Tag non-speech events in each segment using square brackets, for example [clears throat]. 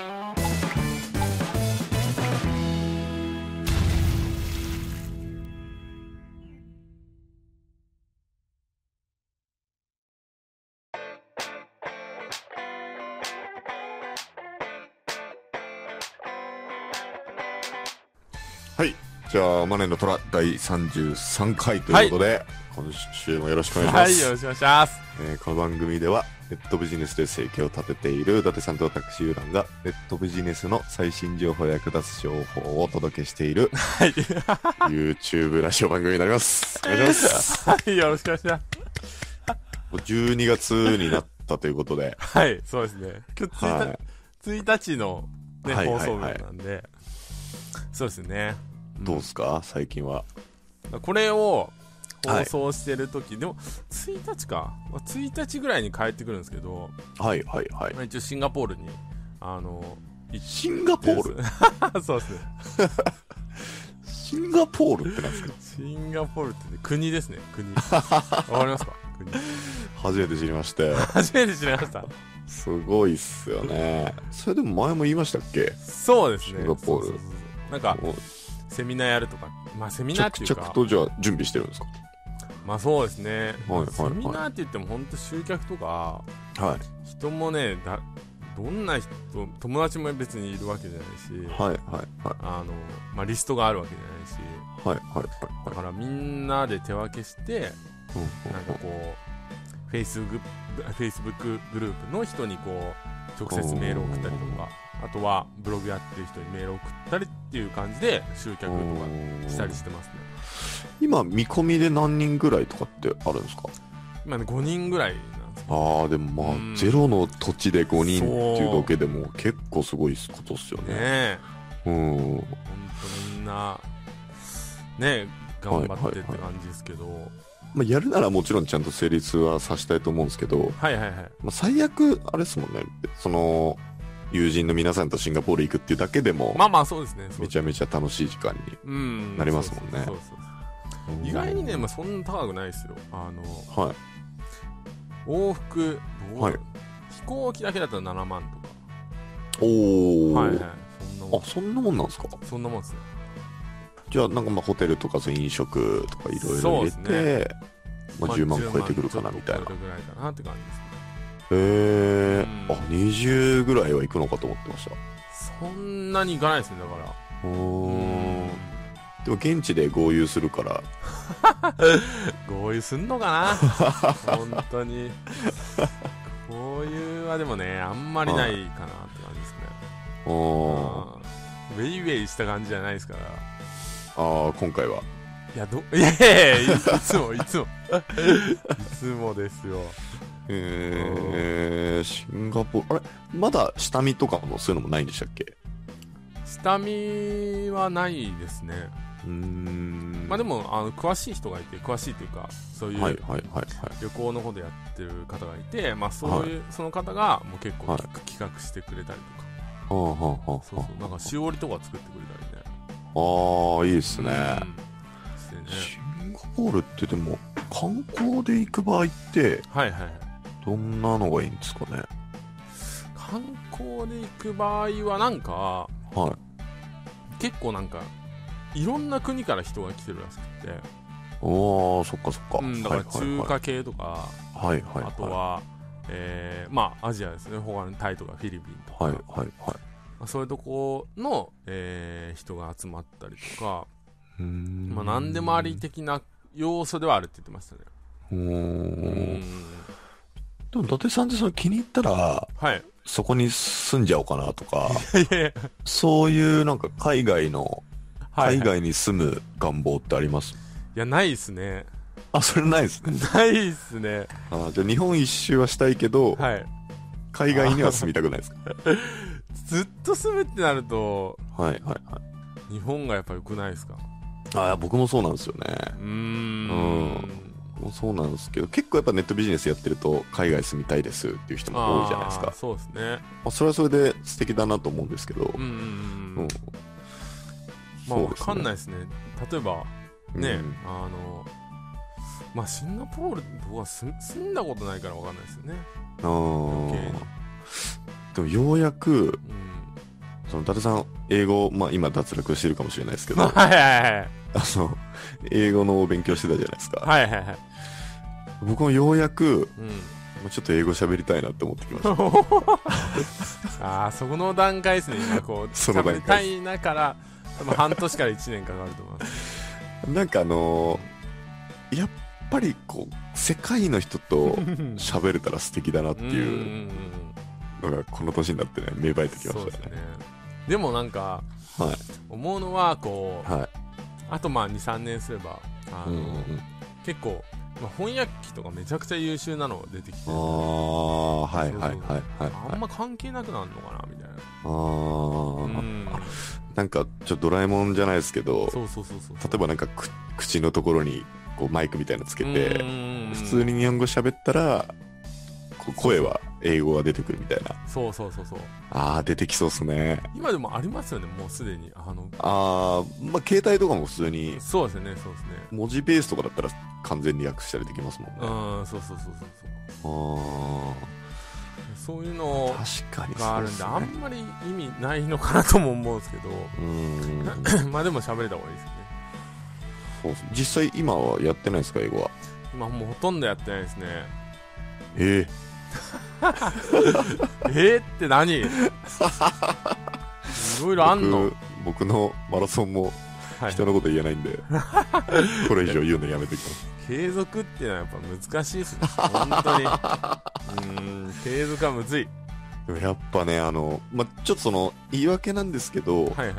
はい。じゃあ、マネの虎第33回ということで、今週もよろしくお願いします。はい、よろしくお願いします。えーこの番組では、ネットビジネスで生計を立てている伊達さんと私、ユーランが、ネットビジネスの最新情報や役立つ情報をお届けしている、はい。YouTube ラジオ番組になります。お願いします。はい、よろしくお願いします。もう12月になったということで、はい、そうですね。今日1日、は1日のね、はいはいはい放送日なんで、そうですね。い。どうですか？最近は。これをはい放送してる時、でも、1日か。まあ1日ぐらいに帰ってくるんですけど、はいはいはいま。あ、一応シンガポールに、あの、シンガポール？ル [laughs] そうですね。[laughs] シンガポールってなんですか？シンガポールってね、国ですね、国。[laughs] わかりますか？国。初めて知りまして。初めて知りました。すごいっすよね。それでも前も言いましたっけ？そうですね。シンガポールなんか、セミナーやるとか、まあセミナーっていうか着々、とじゃあ準備してるんですか？まあそうですね。はいはいセミナーって言っても本当集客とか、はい。人もね、だどんな人、友達も別にいるわけじゃないし、はいはいはい。あの、まあリストがあるわけじゃないし、はいはいはいだからみんなで手分けして、うんうんなんかこう、フェイスグフェイスブックグループの人にこう、直接メールを送ったりとか、あとはブログやってる人にメールを送ったりっていう感じで集客とかしたりしてますね。今見込みで何人ぐらいとかってあるんですか？今ね、5人ぐらいなんですよ。ああでもまあうん。ゼロの土地で5人っていうだけでも結構すごいことっすよね。ねえ。うん。本当みんな、ね、頑張ってって感じですけど、まあやるならもちろんちゃんと成立はさせたいと思うんですけど、はいはいはい。まあ、最悪あれですもんね。その友人の皆さんとシンガポール行くっていうだけでもまあまあそうですね。めちゃめちゃ楽しい時間にうんなりますもんねそうそうそう意外にね、まあ、そんな高くないですよ。あの、はい往復、どうはい飛行機だけだったら7万とか。おお、はいはい。そんなもんあ。そんなもんなんですか？そんなもんですね。じゃあなんかまあホテルとかそういう飲食とかいろいろそう入れですねて、まあ、10万超えてくるかなみたいな10万ちょっと超えるぐらいかなって感じですね。へえうんあ20ぐらいは行くのかと思ってましたそんなにいかないですね、だから。おうんでも現地で合流するから合流すんのかな？本当に。合流はでもね、あんまりないかなって感じですね。あーうんウェイウェイした感じじゃないですから。あー今回はいや、ど、[laughs] いやいやいやいつも、いつも。いつもですよ。えー、シンガポールあれ？まだ下見とかもそういうのもないんでしたっけ？下見はないですね。うーん。まあでも、あの、詳しい人がいて、詳しいというか、そういう旅行のことやってる方がいて、まあそういう、その方がもう結構はい。企画してくれたりとか、はあはあはあはそうそう、なんかしおりとか作ってくれたりね。ああいいですね、うん。ね。シンガポールってでも観光で行く場合ってはいはいはい。どんなのがいいんですかね？観光で行く場合はなんか、はい。結構なんか、いろんな国から人が来てるらしくて、おーそっかそっか、うん、だから中華系とか、はいはいはい。あとは、えーまあアジアですね、他のタイとかフィリピンとか、はいはいはい。まあそういうとこの、えー人が集まったりとか、うーん。まあ何でもあり的な要素ではあるって言ってましたね。うー。うん。ん。でも伊達さんってその気に入ったらはい。そこに住んじゃおうかなとかいやいや。そういうなんか海外の海外に住む願望ってあります、や、ないっすね。あそれないですねないっすね。あじゃあ日本一周はしたいけど、はい。海外には住みたくないですか？[laughs] ずっと住むってなると、はいはいはい日本がやっぱ良くないですか？あ僕もそうなんですよねうーん。うんそうなんですけど結構やっぱネットビジネスやってると海外住みたいですっていう人も多いじゃないですかそうですね。まあ、それはそれで素敵だなと思うんですけど、うんうんうん。うんまあ、わかんないですね。例えば、ね、うん。あの、まあ、シンガポール、僕は住住んだことないからわかんないですよね。あ余計に。ーでもようやくうん。その伊達さん英語、まあ、今脱落してるかもしれないですけど。[laughs] はいはいはいあの英語の勉強してたじゃないですか、はいはいはい。僕もようやくうん。まあちょっと英語喋りたいなって思ってきました。[laughs] ああそこの段階ですね。今こう [laughs] 喋りたいなから多分半年から1年かかると思います。なんかあのーやっぱりこう世界の人と [laughs] 喋れたら素敵だなってうんいうのがこの年になってね芽生えてきましたね。でもなんかはい。思うのはこうはい。あとまあ23年すればあの、うんうんうん。結構、まあ、翻訳機とかめちゃくちゃ優秀なの出てきて。ああはいはいはいはいあんま関係なくなるのかなみたいな。あー。うん。なんかちょっとドラえもんじゃないですけどそうそうそうそう。例えばなんかく口のところにこうマイクみたいなのつけてうん。普通に日本語喋ったら声は英語が出てくるみたいな。そうそうそうそう。ああ出てきそうっすね。今でもありますよねもうすでにあの。ああまあ携帯とかも普通に。そうですねそうですね。文字ベースとかだったら完全に訳したりできますもんね。うんそうそうそうそうそう。あそういうのあ確かにがあるんで、ね。あんまり意味ないのかなとも思うんですけど。うーん。[coughs] まあでも喋れた方がいいですよね。そう実際今はやってないですか英語は？今もうほとんどやってないですね。ええー、[laughs] って何？いろいえろあんの？僕僕のマラソンもはい。人のこと言えないんで、[laughs] これ以上言うのやめてきます。継続っていうのはやっぱ難しいですね。本当に。うーん継続はむずい。やっぱねあの、まあ、ちょっとその言い訳なんですけど、はいはいはい。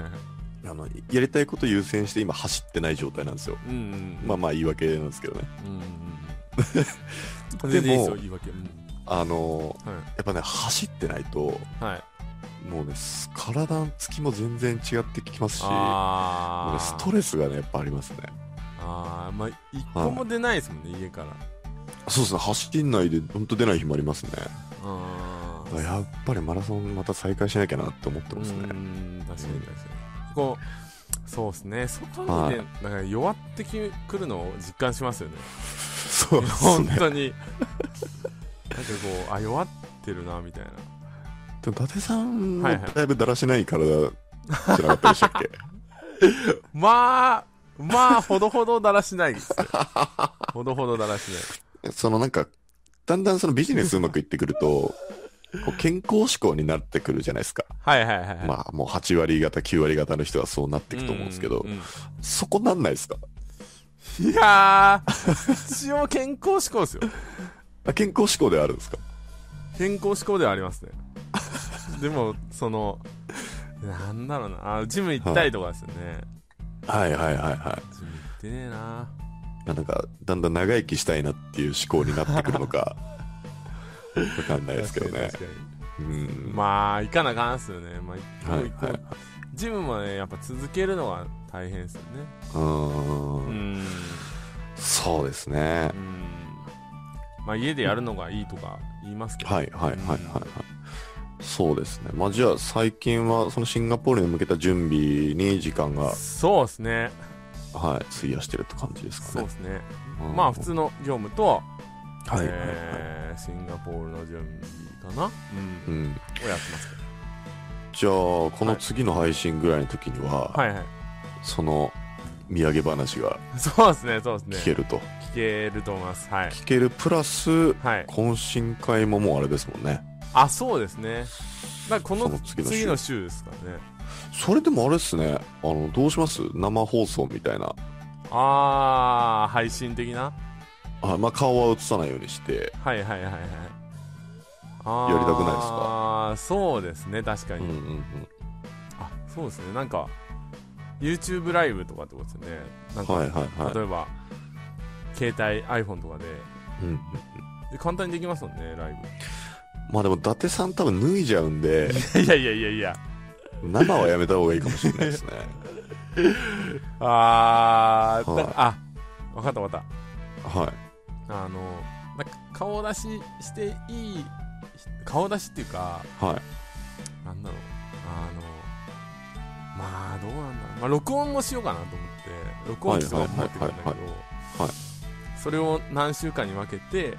あのやりたいこと優先して今走ってない状態なんですよ。うんうんまあまあ言い訳なんですけどね。うんうんうん。で [laughs] も全然いいですよ言い訳。うんあのはい。やっぱね走ってないとはい。もうね体のつきも全然違ってきますしねストレスがねやっぱありますね。あーまあ一個も出ないですもんね、家から。そうですね走んないで本当出ない日もありますね。やっぱりマラソンまた再開しなきゃなって思ってますね。うん確かに確かに。こうそうですね。外はい。に出なんか弱ってきくるのを実感しますよね。そうですね。本当になんかこうあ弱ってるなみたいな。でも伊達さんもだいぶだらしない体じゃなかったでしたっけ？[laughs] まあまあほどほどだらしないです。ねほどほどだらしない。そのなんか、だんだんそのビジネスうまくいってくると、こう健康志向になってくるじゃないですか。はいはいはいはい。まあもう8割方、9割方の人はそうなっていくと思うんですけどう、んうん。そこなんないですか？いやー一応健康志向ですよあ健康志向ではあるんですか？健康志向ではありますね。[laughs] でもそのなんだろうな。あジム行ったりとかですよね、はい。はいはいはい。ジム行ってねえな。なんか、だんだん長生きしたいなっていう思考になってくるのか、[laughs] わかんないですけどね。確。かに確かうん。にまあ行かなあかんっすよね。まあはいはいはい。ジムもねやっぱ続けるのが大変ですよね。うん。そうですね。う。んまあ家でやるのがいいとか言いますけどはいはいはいはいはい。そうですね。まあじゃあ最近はそのシンガポールに向けた準備に時間が、そうですねはい、費やしてるって感じですかねそうで。すねうんまあ普通の業務と、はいはいはい。えーシンガポールの準備かな、うんうん。をやってますけじゃあ、この次の配信ぐらいの時には、どはいはいその土産話がそうですねそうですね聞けると。聞けると思います。はい。聞けるプラス、はい。懇親会ももうあれですもんね。あそうですね。だからこのその次の週。次の週ですかね。それでもあれですね、あの、どうします？生放送みたいな。ああ配信的な？あまあ、顔は映さないようにして、はいはいはいはい。あやりたくないですか？ああそうですね確かに、うんうんうん。あそうですね。なんか YouTube ライブとかってことですよね。なんか、はいはいはい。例えば携帯 iPhone とかで。うん。うんで簡単にできますもんねライまあでも、伊達さん多分脱いじゃうんで、ブ [laughs] いやいやいやいや。生はやめた方がいいかもしれないですね。[laughs] あー、はい。だあ分かった分かっはい。たあのなんか顔出ししていい顔出しっていうかはい。なんだろう。あのまあどうなんだろう。まあ録音もしようかなと思って録音機とかも持ってくるんだけど。はいはいはい。はいそれを何週間に分けて、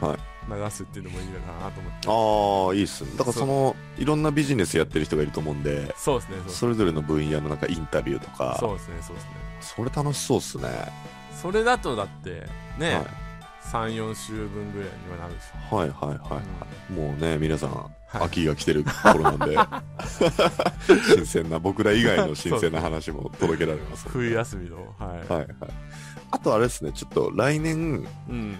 はい。流すっていうのもいいのかなと思って。ああいいっすね。だからそのいろんなビジネスやってる人がいると思うんでそうですねそれぞれの分野のなんかインタビューとか。そうですねそうですね。それ楽しそうっすね。それだとだってね、はい。34週分ぐらいにはなるでしょ。はいはいはいはい、もうね皆さん、い。秋が来てる頃なんで [laughs] 新鮮な僕ら以外の新鮮な話も届けられますんで。[laughs] 冬休みのはい、はいはいあとあれですねちょっと来年うん。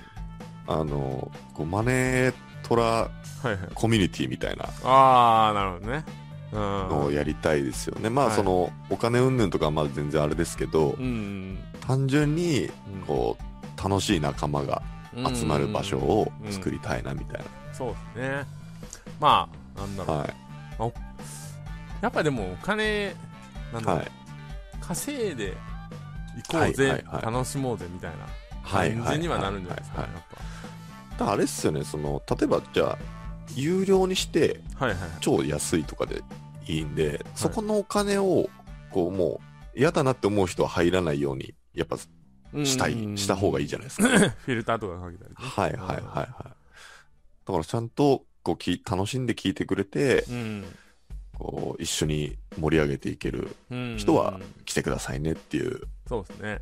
あのこうマネートラはいはい。コミュニティみたいなああなるほどね。うん。のをやりたいですよね、まあはい。そのお金云々とかはまだ全然あれですけど、うん単純にうん。こう楽しい仲間がうん集まる場所を作り、りたいなみたいそうですね。まあなんだな、ろう、はい。やっぱでもお金なんだろう、はい。稼いで行こうぜ、はいはいはい。楽しもうぜみたいなはい感じにはなるんじゃないですかねはいはい。やっだからあれっすよねその例えばじゃあ有料にしてぱはいはい。超安いとかでいいんで、そこのお金をこうもう嫌だなって思う人は入らないようにやっぱしたい、した方がいいじゃないですか、[laughs] フィルターとかかけたりね。はいはいはいはい。だからちゃんとこうき楽しんで聞いてくれてうん。こう一緒に盛り上げていけるうん。人は来てくださいねっていうそうですね。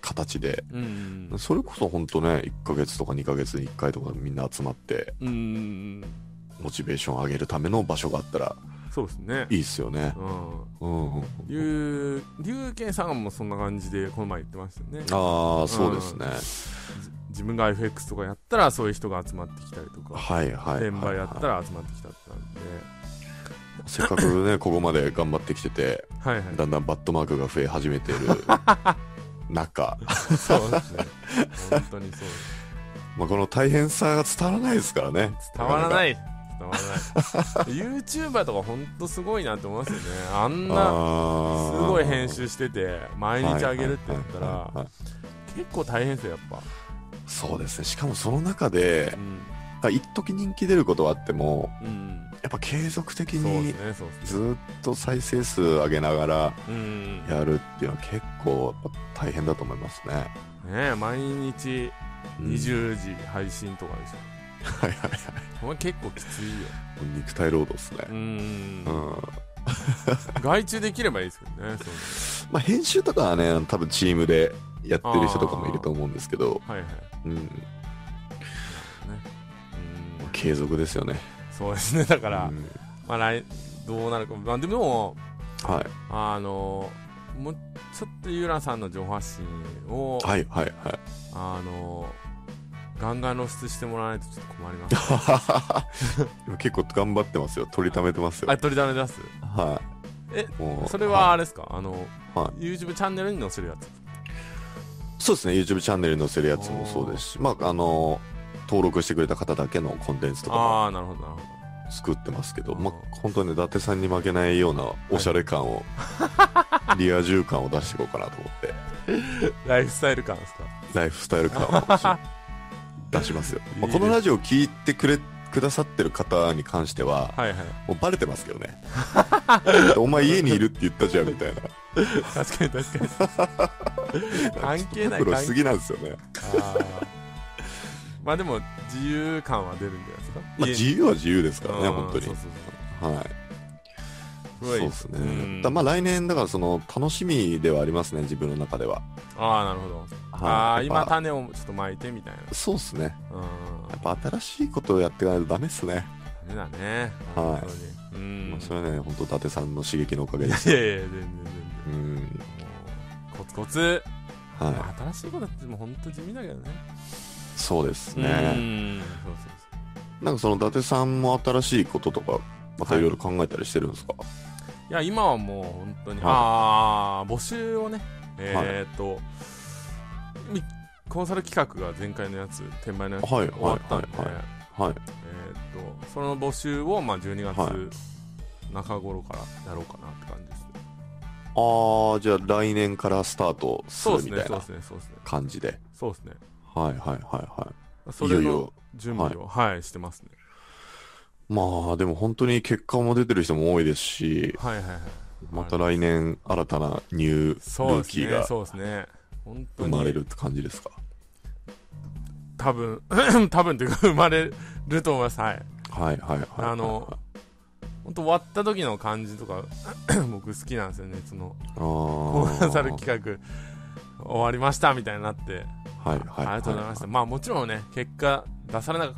形で。うん。それこそ本当ね1ヶ月とか2ヶ月に1回とかみんな集まってうん。モチベーション上げるための場所があったらそうですね。いいっすよね。うん。うんうん龍龍賢さんもそんな感じでこの前言ってましたよね。ああそうですね、自分が FX とかやったらそういう人が集まってきたりとか。はいはいはい、転売やったら集まってきたってなんでせっかくね [laughs] ここまで頑張ってきててはいはい。だんだんバットマークが増え始めている [laughs] 中、そうですね。本当にそうです。まあ、この大変さが伝わらないですからね。伝わらない。い伝わらない。YouTuber とか本当すごいなって思いますよね。あんなすごい編集してて毎日あげるって言ったら結構大変ですよやっぱ。そうですね。しかもその中でうん。あ一時人気出ることはあってもうんやっぱ継続的にずねっと再生数上げながらうん。やるっていうのは結構大変だと思いますね、ねえ毎日うん20時配信とかでしょ。はいはいはい。これ結構きついよ。肉体労働ですね。ううん。ん [laughs] 外注できればいいですけどねそまあ編集とかはね多分チームでやってる人とかもいると思うんですけど、のはいはい。うん、ね。うん。継続ですよねそうですね。[laughs] だから、うん。まあ来どうなるか。まあでもはい。あのもうちょっとゆうらさんの情報発信を、はいはいはい。あのガンガン露出してもらわないとちょっと困ります。[laughs] 今結構頑張ってますよ。取りためてますよ。あ取りだめ出す？はえいもうそれはあれですか、あの、は YouTube チャンネルに載せるやつ。そうですね。YouTube チャンネルに載せるやつもそうですし。まああの登録してくれた方だけのコンテンツとああなるほどなるほ作ってますけど、うん。まあ本当にね伊達さんに負けないようなおしゃれ感を、[laughs] リア充感を出していこうかなと思って。どライフスタイル感ですか？ライフスタイル感を出しますよ。[laughs] まあ、このラジオを聞いてくれくださってる方に関してははいはいもうバレてますけどね。[laughs] お前家にいるって言ったじゃんみたいな。確かに確かに。関係ないすぎなんですよね、あーまあでも自由感は出るんじゃないですか、まあ、家自由は自由ですからねうん本当に。そうそうはい。そうすごいそうですね、うん。だまあ来年だからその楽しみではありますね自分の中では、ああなるほど、はい。ああ今種をちょっと巻いてみたいな。そうですね。うん。やっぱ新しいことをやっていかないとダメっすね、ダメだね。はい。うん。まあ、それはね本当伊達さんの刺激のおかげです。いやいや全然全うん。然もうコツコツ、はい、まあ新しいことってもう本当地味だけどねそうですうねなんかその伊達さんも新しいこととかまたいろいろ考えたりしてるんですか、そういや今はもう本当に、はい。ああ募集をねえーっと、みコンサル企画が前回のやつ転売のやつはい終わったんで、はいはい。はいえーっとその募集をまあ12はい。月中頃からやろうかなって感じですね、ああじゃあ来年からスタートするみたいなですねそうですね。感じで。そうですねはいはいはいはい。それのいよいよ。準備をはい、してますね。まあでも本当に結果も出てる人も多いですしはいはいはい。また来年新たなニュールそうですねーキーが生に。まれるって感じですか？多分 [clears throat] 多分っていうか生まれると思います。はい。はいはいはい。あの本当終わった時の感じとか [clears throat] 僕好きなんですよね。そのあコー。ーナーサル企画終わりましたみたいになって、はいはい。ありがとうございました、まあもちろんね結果出されな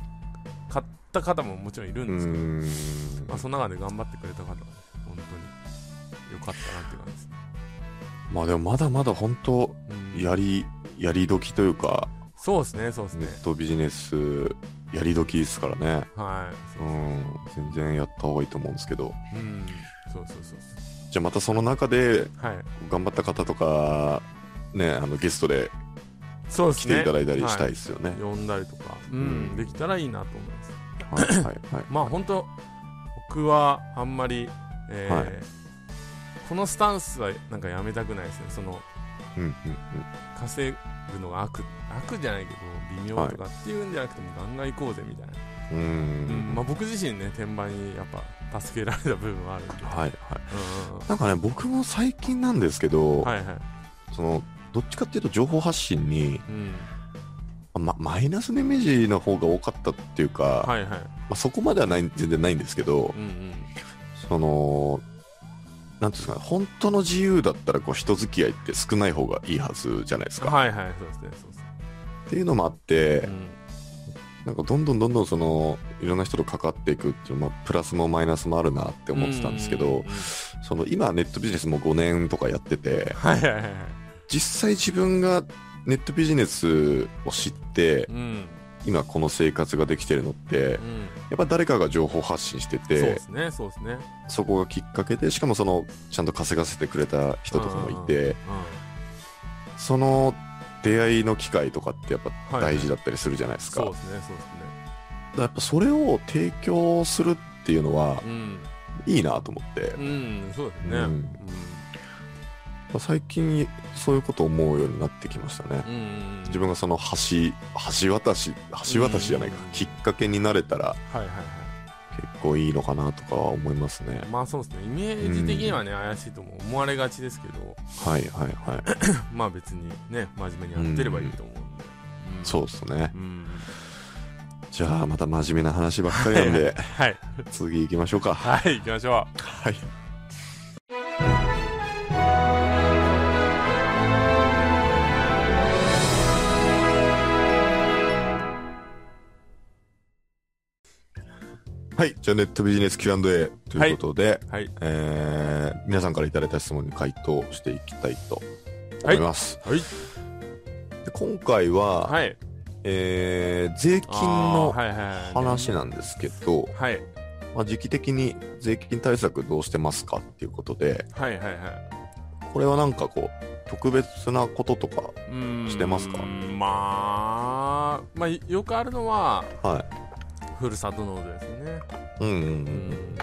かった方ももちろんいるうんですけど。まあ、その中で頑張ってくれた方はね本当に良かったなっていう感じですね、まあでもまだまだ本当、うんやり、やり時というか、そうですねそうですねネットビジネス、やり時ですからね。はいそううん。全然やった方がいいと思うんですけど。うんそうそうそうじゃあまたその中で、頑張った方とか、ね、あのゲストでそうですね。来ていただいたりしたいはですよね。呼んだりとか、うん。うん。できたらいいなと思います。はい。はい。はい。まあ本当僕はあんまり、えーはい。このスタンスはなんかやめたくないですね。そのうんうん稼ぐのが悪悪じゃないけど微妙とかっていうんじゃなくてもガンガン行こうぜみたいな、うん。ううん。ん。まあ、僕自身ね転売にやっぱ助けられた部分はあるんで、はいはい。うんうん。なんかね、僕も最近なんですけど、はいはい。その、どっちかっていうと情報発信に、うん。ま、マイナスのイメージの方が多かったっていうか、はいはい。まあ、そこまではない全然ないんですけど、うんうん。その、なんていうんですかね、本当の自由だったらこう人付き合いって少ない方がいいはずじゃないですか。はいはいそうですねそうですね。っていうのもあって、うん。なんかどんどんどんどんそのいろんな人と関わっていくっていう、まあ、プラスもマイナスもあるなって思ってたんですけどうんうんうん。その今ネットビジネスも5年とかやっててはいはいはいはい実際自分がネットビジネスを知ってうん。今この生活ができてるのってうん。やっぱ誰かが情報発信してそうてですねそうですね。そこがきっかけでしかもそのちゃんと稼がせてくれた人とかもいてうんその出会いの機会とかってやっぱはいはい大事だったりするじゃないですか,、そうですねそうですね。だやっぱそれを提供するっていうのはうんいいなと思って、うんそうですねうん最近そういうことを思うようになってきましたね、うんうん自分がその橋橋渡し橋渡しじゃないか、うんきっかけになれたらはいはいは結構いいのかなとかは思いますね。いまあそうですね。イメージ的にはね怪しいとも思われがちですけど。はいはいはい。[coughs] まあ別にね真面目にやってればいいと思うんで。うん。そうですね。うん。じゃあまた真面目な話ばっかりなんで。[laughs] はい。次行きましょうか。はい行きましょはいはい。じゃあ、ネットビジネス Q&A ということで、うはい。えー皆さんからいただいた質問に回答していきたいと思います。はい。で今回は、はい。えー税金あの話なんですけど、はい。まあ、時期的に税金対策どうしてますかっていうことで、はいはいはい。これはなんかこう、特別なこととか、してますか？まあまあよくあるのははふるさと納税ですよねい。うんうんう。うんん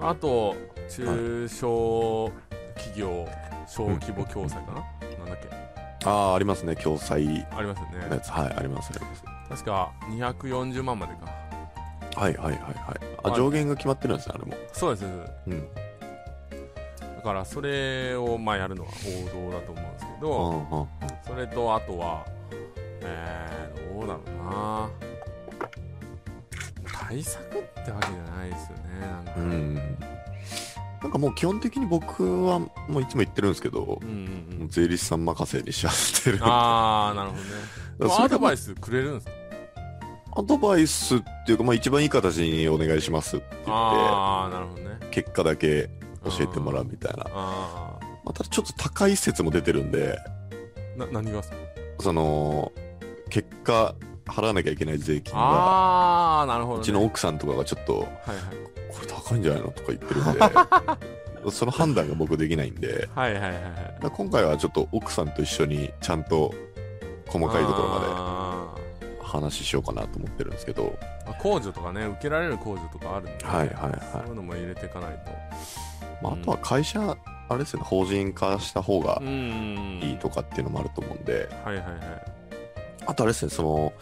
あと中小企業小規模共済かな、なんだっけ？ああ、ありますね。共済ありますよねのやつ。はい、あります、あります。確か240万までかはいはいはいはい。あ、はい上限が決まってるんですね、あれも。そうですうん。だからそれをまあやるのは報道だと思うんですけうど、んうんそれとあとはえー、どうだろうな対策ってわけじゃないですよねなんか、うん。なんかもう基本的に僕はもういつも言ってるんですけど、うんうんうん。税理士さん任せにしちゃってる。ああなるほどね。アドバイスくれるんですか？アドバイスっていうか、まあ一番いい形にお願いしますって言って、ああなるほどね。結果だけ教えてもらうみたいな。あまあ、ただちょっと高い説も出てるんで、あな何がその、結果払わなきゃいけない税金が、ああなるほど、ね、うちの奥さんとかがちょっと、はいはいこれ高いんじゃないのとか言ってるんで、[laughs] その判断が僕できないんで、はいはいはい今回はちょっと奥さんと一緒にちゃんと細かいところまあで話ししようかなと思ってるんですけど、控除とかね受けられる控除とかあるんで、はいはいはい。そういうのも入れていかないと。まあ、あとは会社、あれですよね、法人化した方がうん。いいとかっていうのもあると思うんで、はいはいはいあとあれですね、その、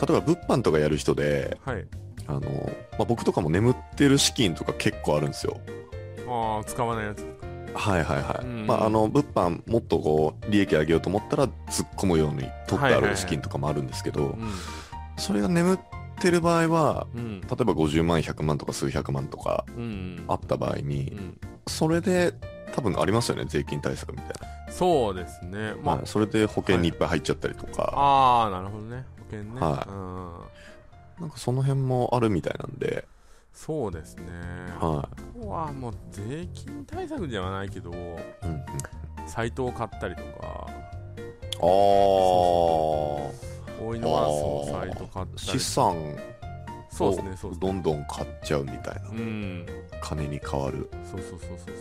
例えば物販とかやる人で、はい。あの、まあ、僕とかも眠ってる資金とか結構あるんですよ。ああ使わないやつはいはいはい。うんまあ、あの、物販もっとこう、利益上げようと思ったら、突っ込むように取ってある資金とかもあるんですけど、うん。それが眠ってる場合は、うん。例えば50万、100万とか数百万とかうんあった場合うに、ん。それで多分ありますよね、税金対策みたいそうですね。な。まあはい、それで保険にいっぱい入っちゃったりとか、ああなるほどね。保険ね。はい。うん。なんかその辺もあるみたいなんで、そうですね。はあとはもう税金対策ではないけどい。うんうん、サイトを買ったりとか。ああ、大井のワースのサイト買ったり。資産そうをですねそうどんどん買っちゃうみたいな、うん。金に変わる。そうそうそうそうそう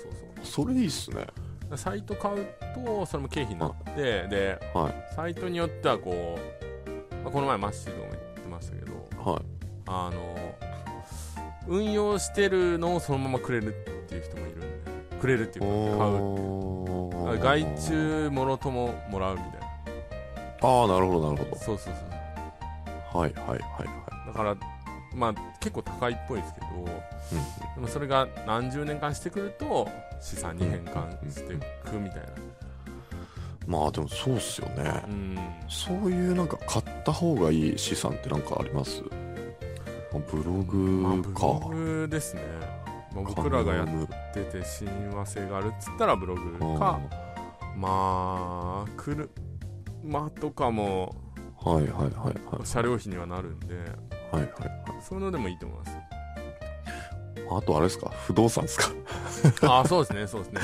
それいいっすね。サイト買うとそれも経費になってではい。サイトによってはこう、まあ、この前マッシーとかも言ってましたけどはい。あの運用してるのをそのままくれるっていう人もいるんでくれるっていうか買うう外注もろとももらうみたいなああ、なるほど、なるほそうそうそうど。はいはいはいはだからまあ結構高いっぽいですけどでもそれが何十年間してくると資産に変換していくみたいな。まあでもそうっすよね。う。ん。そういうなんか買った方がいい資産ってなんかあります？まあブロまあ、グか。ブログですね、まあ、僕らがやってて親和性があるっつったらブログか。まあ車とかもはいはいはいはい。車両費にはなるんではいはいそうい。うのでもいいと思います。あとあれですか？不動産ですか？[laughs] ああそうですねそうですね、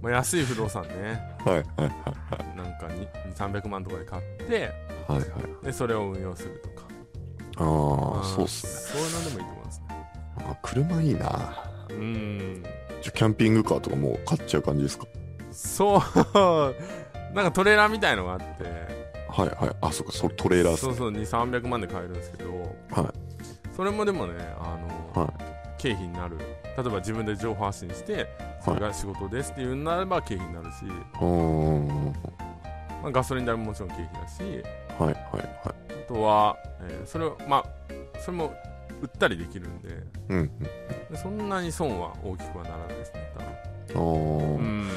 まあ、安い不動産ね。はいはいはいなんか2300万とかで買ってはいはい。でそれを運用するとか。ああ、んそうっすね。そういうのでもいいと思いますね。あ車いいな。うん。じゃあキャンピングカーとかもう買っちゃう感じですか？そう。[laughs] なんかトレーラーみたいのがあってはいはい。あ、そっか、それトレーラーね。そうそう2300万で買えるんですけど。はい。それもでもねあの、は経費になる。例えば自分で情報発信してそれが仕事ですっていうんならば経費になるし、うーん。はいまあ、ガソリン代ももちろん経費だし。はいはい。あとは、えーそれをまあそれも売ったりできるんで。うんうん。でそんなに損は大きくはならないですね多分。うん。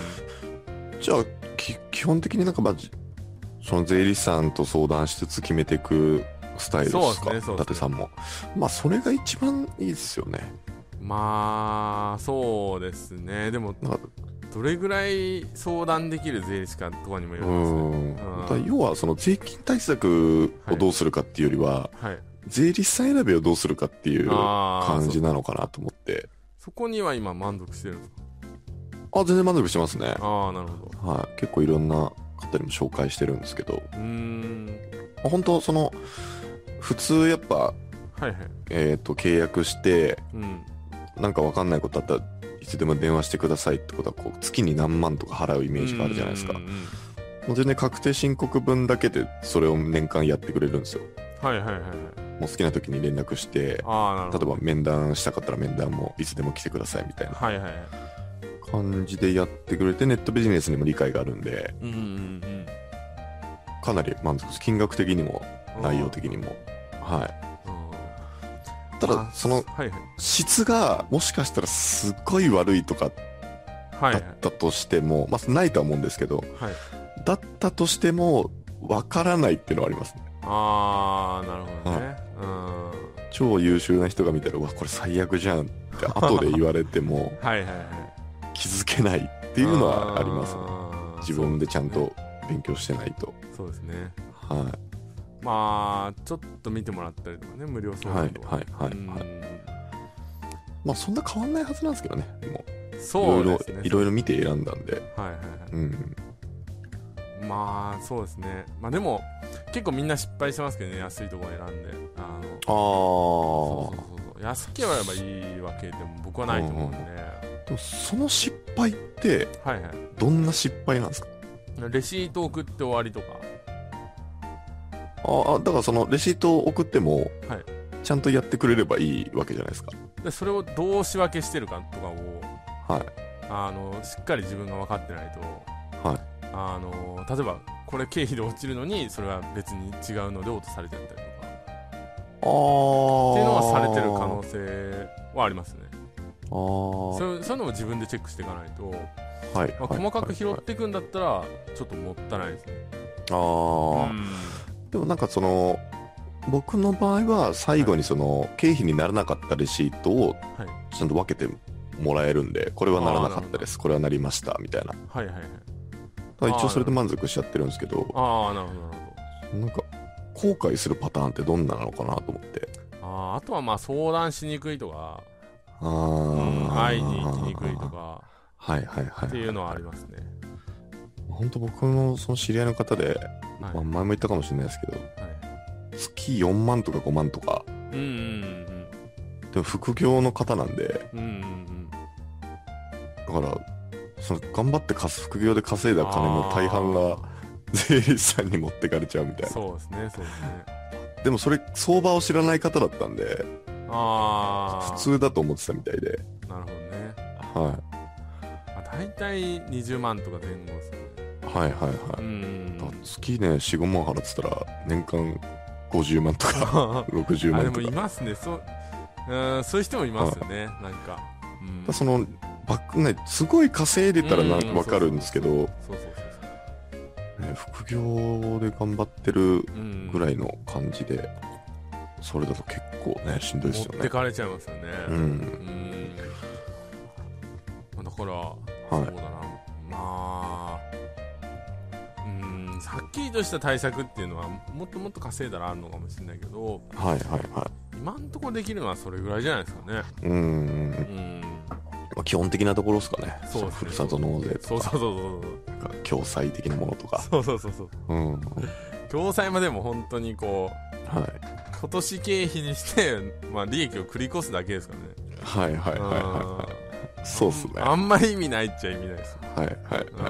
じゃあき基本的になんかまあじその税理士さんと相談しつつ決めていくスタイルですか？ねね。伊達さんも。まあそれが一番いいですよね。まあそうですね。でもどれぐらい相談できる税理士かとかにもようりますね。ん。だから要はその税金対策をどうするかっていうよりは、はい。税理士さん選びをどうするかっていう感じそなのかなと思って。そこには今満足してるんですか？あ全然満足してますね、ああなるほど。はい、結構いろんな方にも紹介してるんですけどうーん。まあ本当その普通やっぱ、はいはい。えー、と契約してうん。なんかわかんないことあったらいつでも電話してくださいってことはこう月に何万とか払うイメージがあるじゃないですか。うんうんうんもう全然確定申告分だけでそれを年間やってくれるんですよ。はいはいはいはい。もう好きな時に連絡して例えば面談したかったら面談もいつでも来てくださいみたいな。はいはいはい感じでやってくれてネットビジネスにも理解があるんでうんうんうんかなり満足です。金額的にもうん内容的にも。はい。うんただあそのはいはい。質がもしかしたらすっごい悪いとかはいはいだったとしても、まあないとは思うんですけどはい。だったとしてもわからないっていうのはありますね。ああなるほどね。うん。超優秀な人が見たらうわこれ最悪じゃんって後で言われても [laughs] はいはいはい気づけないっていうのはありますね。自分でちゃんと勉強してないと。そうですね。はまあちょっと見てもらったりとかね無料相談とか。はいはいはいまあそんな変わんないはずなんですけどね。でもいろいろそうですね。いろいろ見て選んだんで。はいはいはい。うん。まあそうですね。まあでも結構みんな失敗してますけどね。安いところ選んで。あのあそうそうそうそう。安ければいいわけでも僕はないと思うんで、あでもその失敗ってはいはい。どんな失敗なんですか？レシート送って終わりとか。ああだからそのレシートを送っても、はい。ちゃんとやってくれればいいわけじゃないですか。でそれをどう仕分けしてるかとかをはい。あのしっかり自分が分かってないと、はい。あの例えばこれ経費で落ちるのにそれは別に違うので落とされてたりとか。ああっていうのはされてる可能性はありますねそういうそういうのも自分でチェックしていかないとはい。まあ、細かく拾っていくんだったらちょっともったいないですね。ああ、うん。でもなんかその、僕の場合は最後にその、経費にならなかったレシートをはい。ちゃんと分けてもらえるんで、これはならなかったです、これはなりました、みたいな。はいはいはい。ら一応それで満足しちゃってるんですけど、ああなるほどなるほど。なんか、後悔するパターンってどんなのかなと思って。あーあとはまあ相談しにくいとか、あうんあ、会いに行きにくいとか。はいはいはい。っていうのはありますね。本当僕のその知り合いの方で、はい、まあ、前も言ったかもしれないですけど、はい、月4万とか5万とか、うんうんでも副業の方なんで、うんうんうん。うんだから、その頑張ってかす副業で稼いだ金の大半が税理士さんに持ってかれちゃうみたいな。そうですねそうですね。でもそれ、相場を知らない方だったんで、普通だと思ってたみたいで、なるほどね、はまあ、大体20万とか前後ですね。い。はいはいはい。うん。月ね、4、5万払ってたら、年間50 [laughs] 万とか、あ60で万とか。もいますね。そううんそういう人もいますよね。なんか、うん、その、バックね、すごい稼いでたらなんうんかわかるんですけど、そうそうそうね副業で頑張ってるぐらいの感じで、それだと結構ね、しんどいですよね。持ってかれちゃいますよねう。うんんまあだから、そうだなまあうんはっきりとした対策っていうのはもっともっと稼いだらあるのかもしれないけどはいはいは今んところできるのはそれぐらいじゃないですかねい。うん。うんまあ基本的なところですかね。そうねふるさと納税とか、そうそうそうなんか共済的なものとか。そうそうそうそうそううん。は共済までも本当にこうい。今年経費にして、[laughs] まあ、利益を繰り越すだけですからねはいはいはいはいはい。そうっすね。あんまり意味ないっちゃ意味ないですはいはいうんは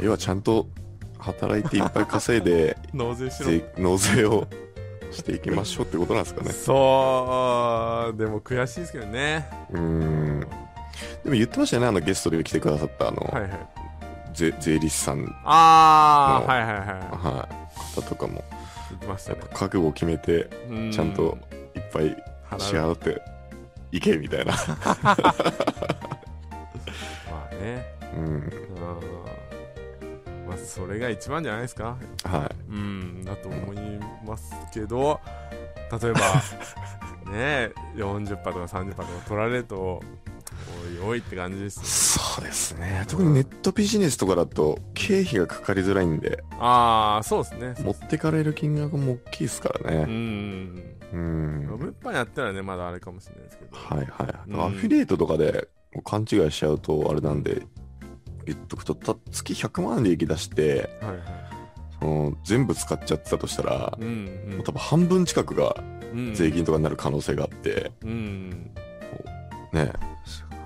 い。要はちゃんと働いていっぱい稼いで、[laughs] 納税しろ税納税をしていきましょうってことなんですかね。[laughs] そうでも悔しいですけどねうん。でも言ってましたよね、あのゲストで来てくださったあの、はいはい税税理士さん、ああはいはいはい。はい、方とかも、ましたね覚悟を決めて、うん。ちゃんといっぱい支払っていけみたいな。[laughs] まあね。うん。うん。まあそれが一番じゃないですか。はうんだと思いますけど例えば [laughs] ね40%とか30%とか取られるとおいおいって感じでい。すそうですね。特にネットビジネスとかだと、経費がかかりづらいんで、ああそうですね。持ってかれる金額も大きいですからうね。ん。うん。物販やったらねまだあれかもしれないですけど。はいはい。うん。アフィリエイトとかで勘違いしちゃうとあれなんで、言っとくと、た月100万利益出して、はいはい。その全部使っちゃってたとしたら、うんもう多分半分近くがうん。税金とかになる可能性があって、うん。ね、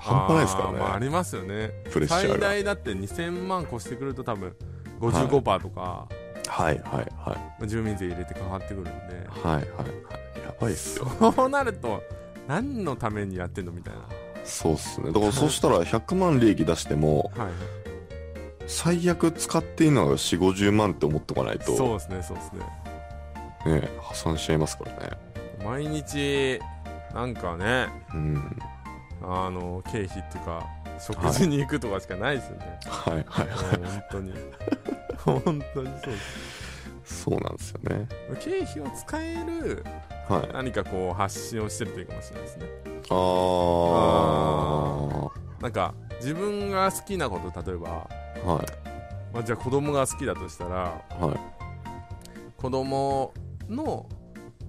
半端ないですからね。まあ、ありますよね最プレッシャーが。大だって2000万越してくると多分55%とか、はいはいはい。まあ住民税入れてかかってくるんではいはいはい。やばいっすよ。そうなると何のためにやってんのみたいなそうっすね。だからそしたら100万利益出しても、はい最悪使っていいのが4、50万って思っとかないと、そうですねそうですねね、破産しちゃいますからね。毎日なんかねうん。あの経費っていうか食事に行くとかしかないですよね、はいはいはい。本当に本当にそうですそうなんですよね。経費を使えるはい。何かこう発信をしてるというかもしれないですねああ。なんか自分が好きなこと例えば、はい。まあ、じゃあ子供が好きだとしたらはい。子供の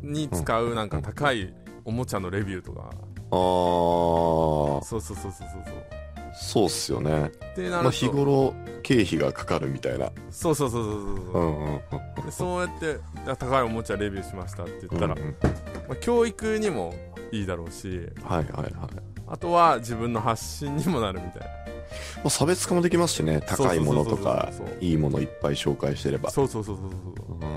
に使うなんか高いおもちゃのレビューとか、ああ。そうそうそうそうそうそうっすよね。でなると、まあ日頃経費がかかるみたいな。そうそうそうそうそううそう、んうんうん。でそうやってあ高いおもちゃレビューしましたって言ったら、うんうんまあ、教育にもいいだろうしはいはいはい。あとは自分の発信にもなるみたいなまあ、差別化もできますしね。高いものとかいいものいっぱい紹介してれば。そうそうそうそうそううんま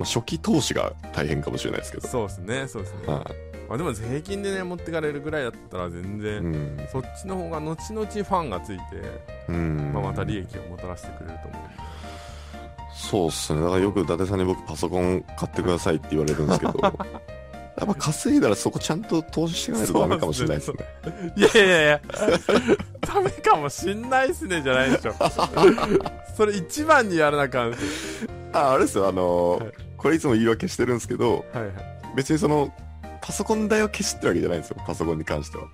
あ、初期投資が大変かもしれないですけど。そうですねそうですね、はまあ、でも税金でね持ってかれるぐらいだったら全い。然、うん。そっちの方が後々ファンがついて、うん。まあ、また利益をもたらしてくれると思うそうっすね。だからよく伊達さんに僕パソコン買ってくださいって言われるんですけど、[laughs] やっぱ稼いだらそこちゃんと投資していかないとダメかもしれないですね。いやいやいやいや、ダメかもしんないっすねじゃないでしょ。それ一番にやらなあかんあ、あれですよ、あのーはいこれいつも言い訳してるんですけど、はいはい。別にその、パソコン代を消すってわけじゃないんですよ、パソコンに関しては。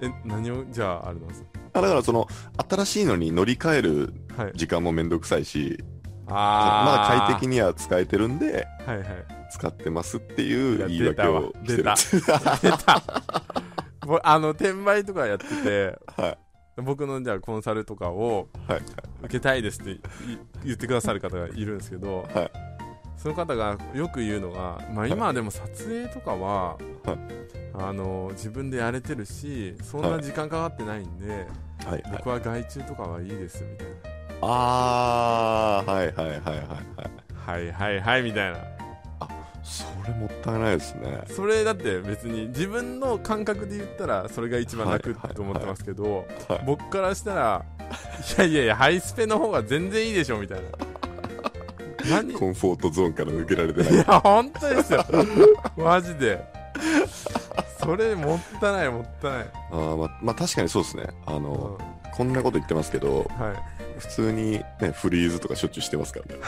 え、何を、じゃあ、あれなんですあだからその、新しいのに乗り換えるかはい。時間もめんどくさいし、あまだ快に適には使えてるんで、はいはい。使ってますっていう言い訳をしてる。出たわ出た。僕あの、転売とかやってて、はい。僕のじゃあコンサルとかをはい。受けたいですってい言ってくださる方がいるんですけど、はいその方がよく言うのが、まあ、今はでも撮影とかは、はいあの自分でやれてるしそんな時間かかってないんで、はい。はい。僕は外注とかはいいですみたいあー、はいはいはいはいはい。なはいはいはいみたいなそれもったいないですね。それだって別に自分の感覚で言ったらそれが一番楽と思ってますけど、はい僕からしたらいやいやいやハイスペの方が全然いいでしょみたいな何コンフォートゾーンから抜けられてないい。や本当ですよ [laughs] マジでそれもったいないもったいない、あーまあ、まあ確かにそうですね。あうんの、こんなこと言ってますけど、はい普通にね、フリーズとかしょっちゅうしてますからね。[laughs]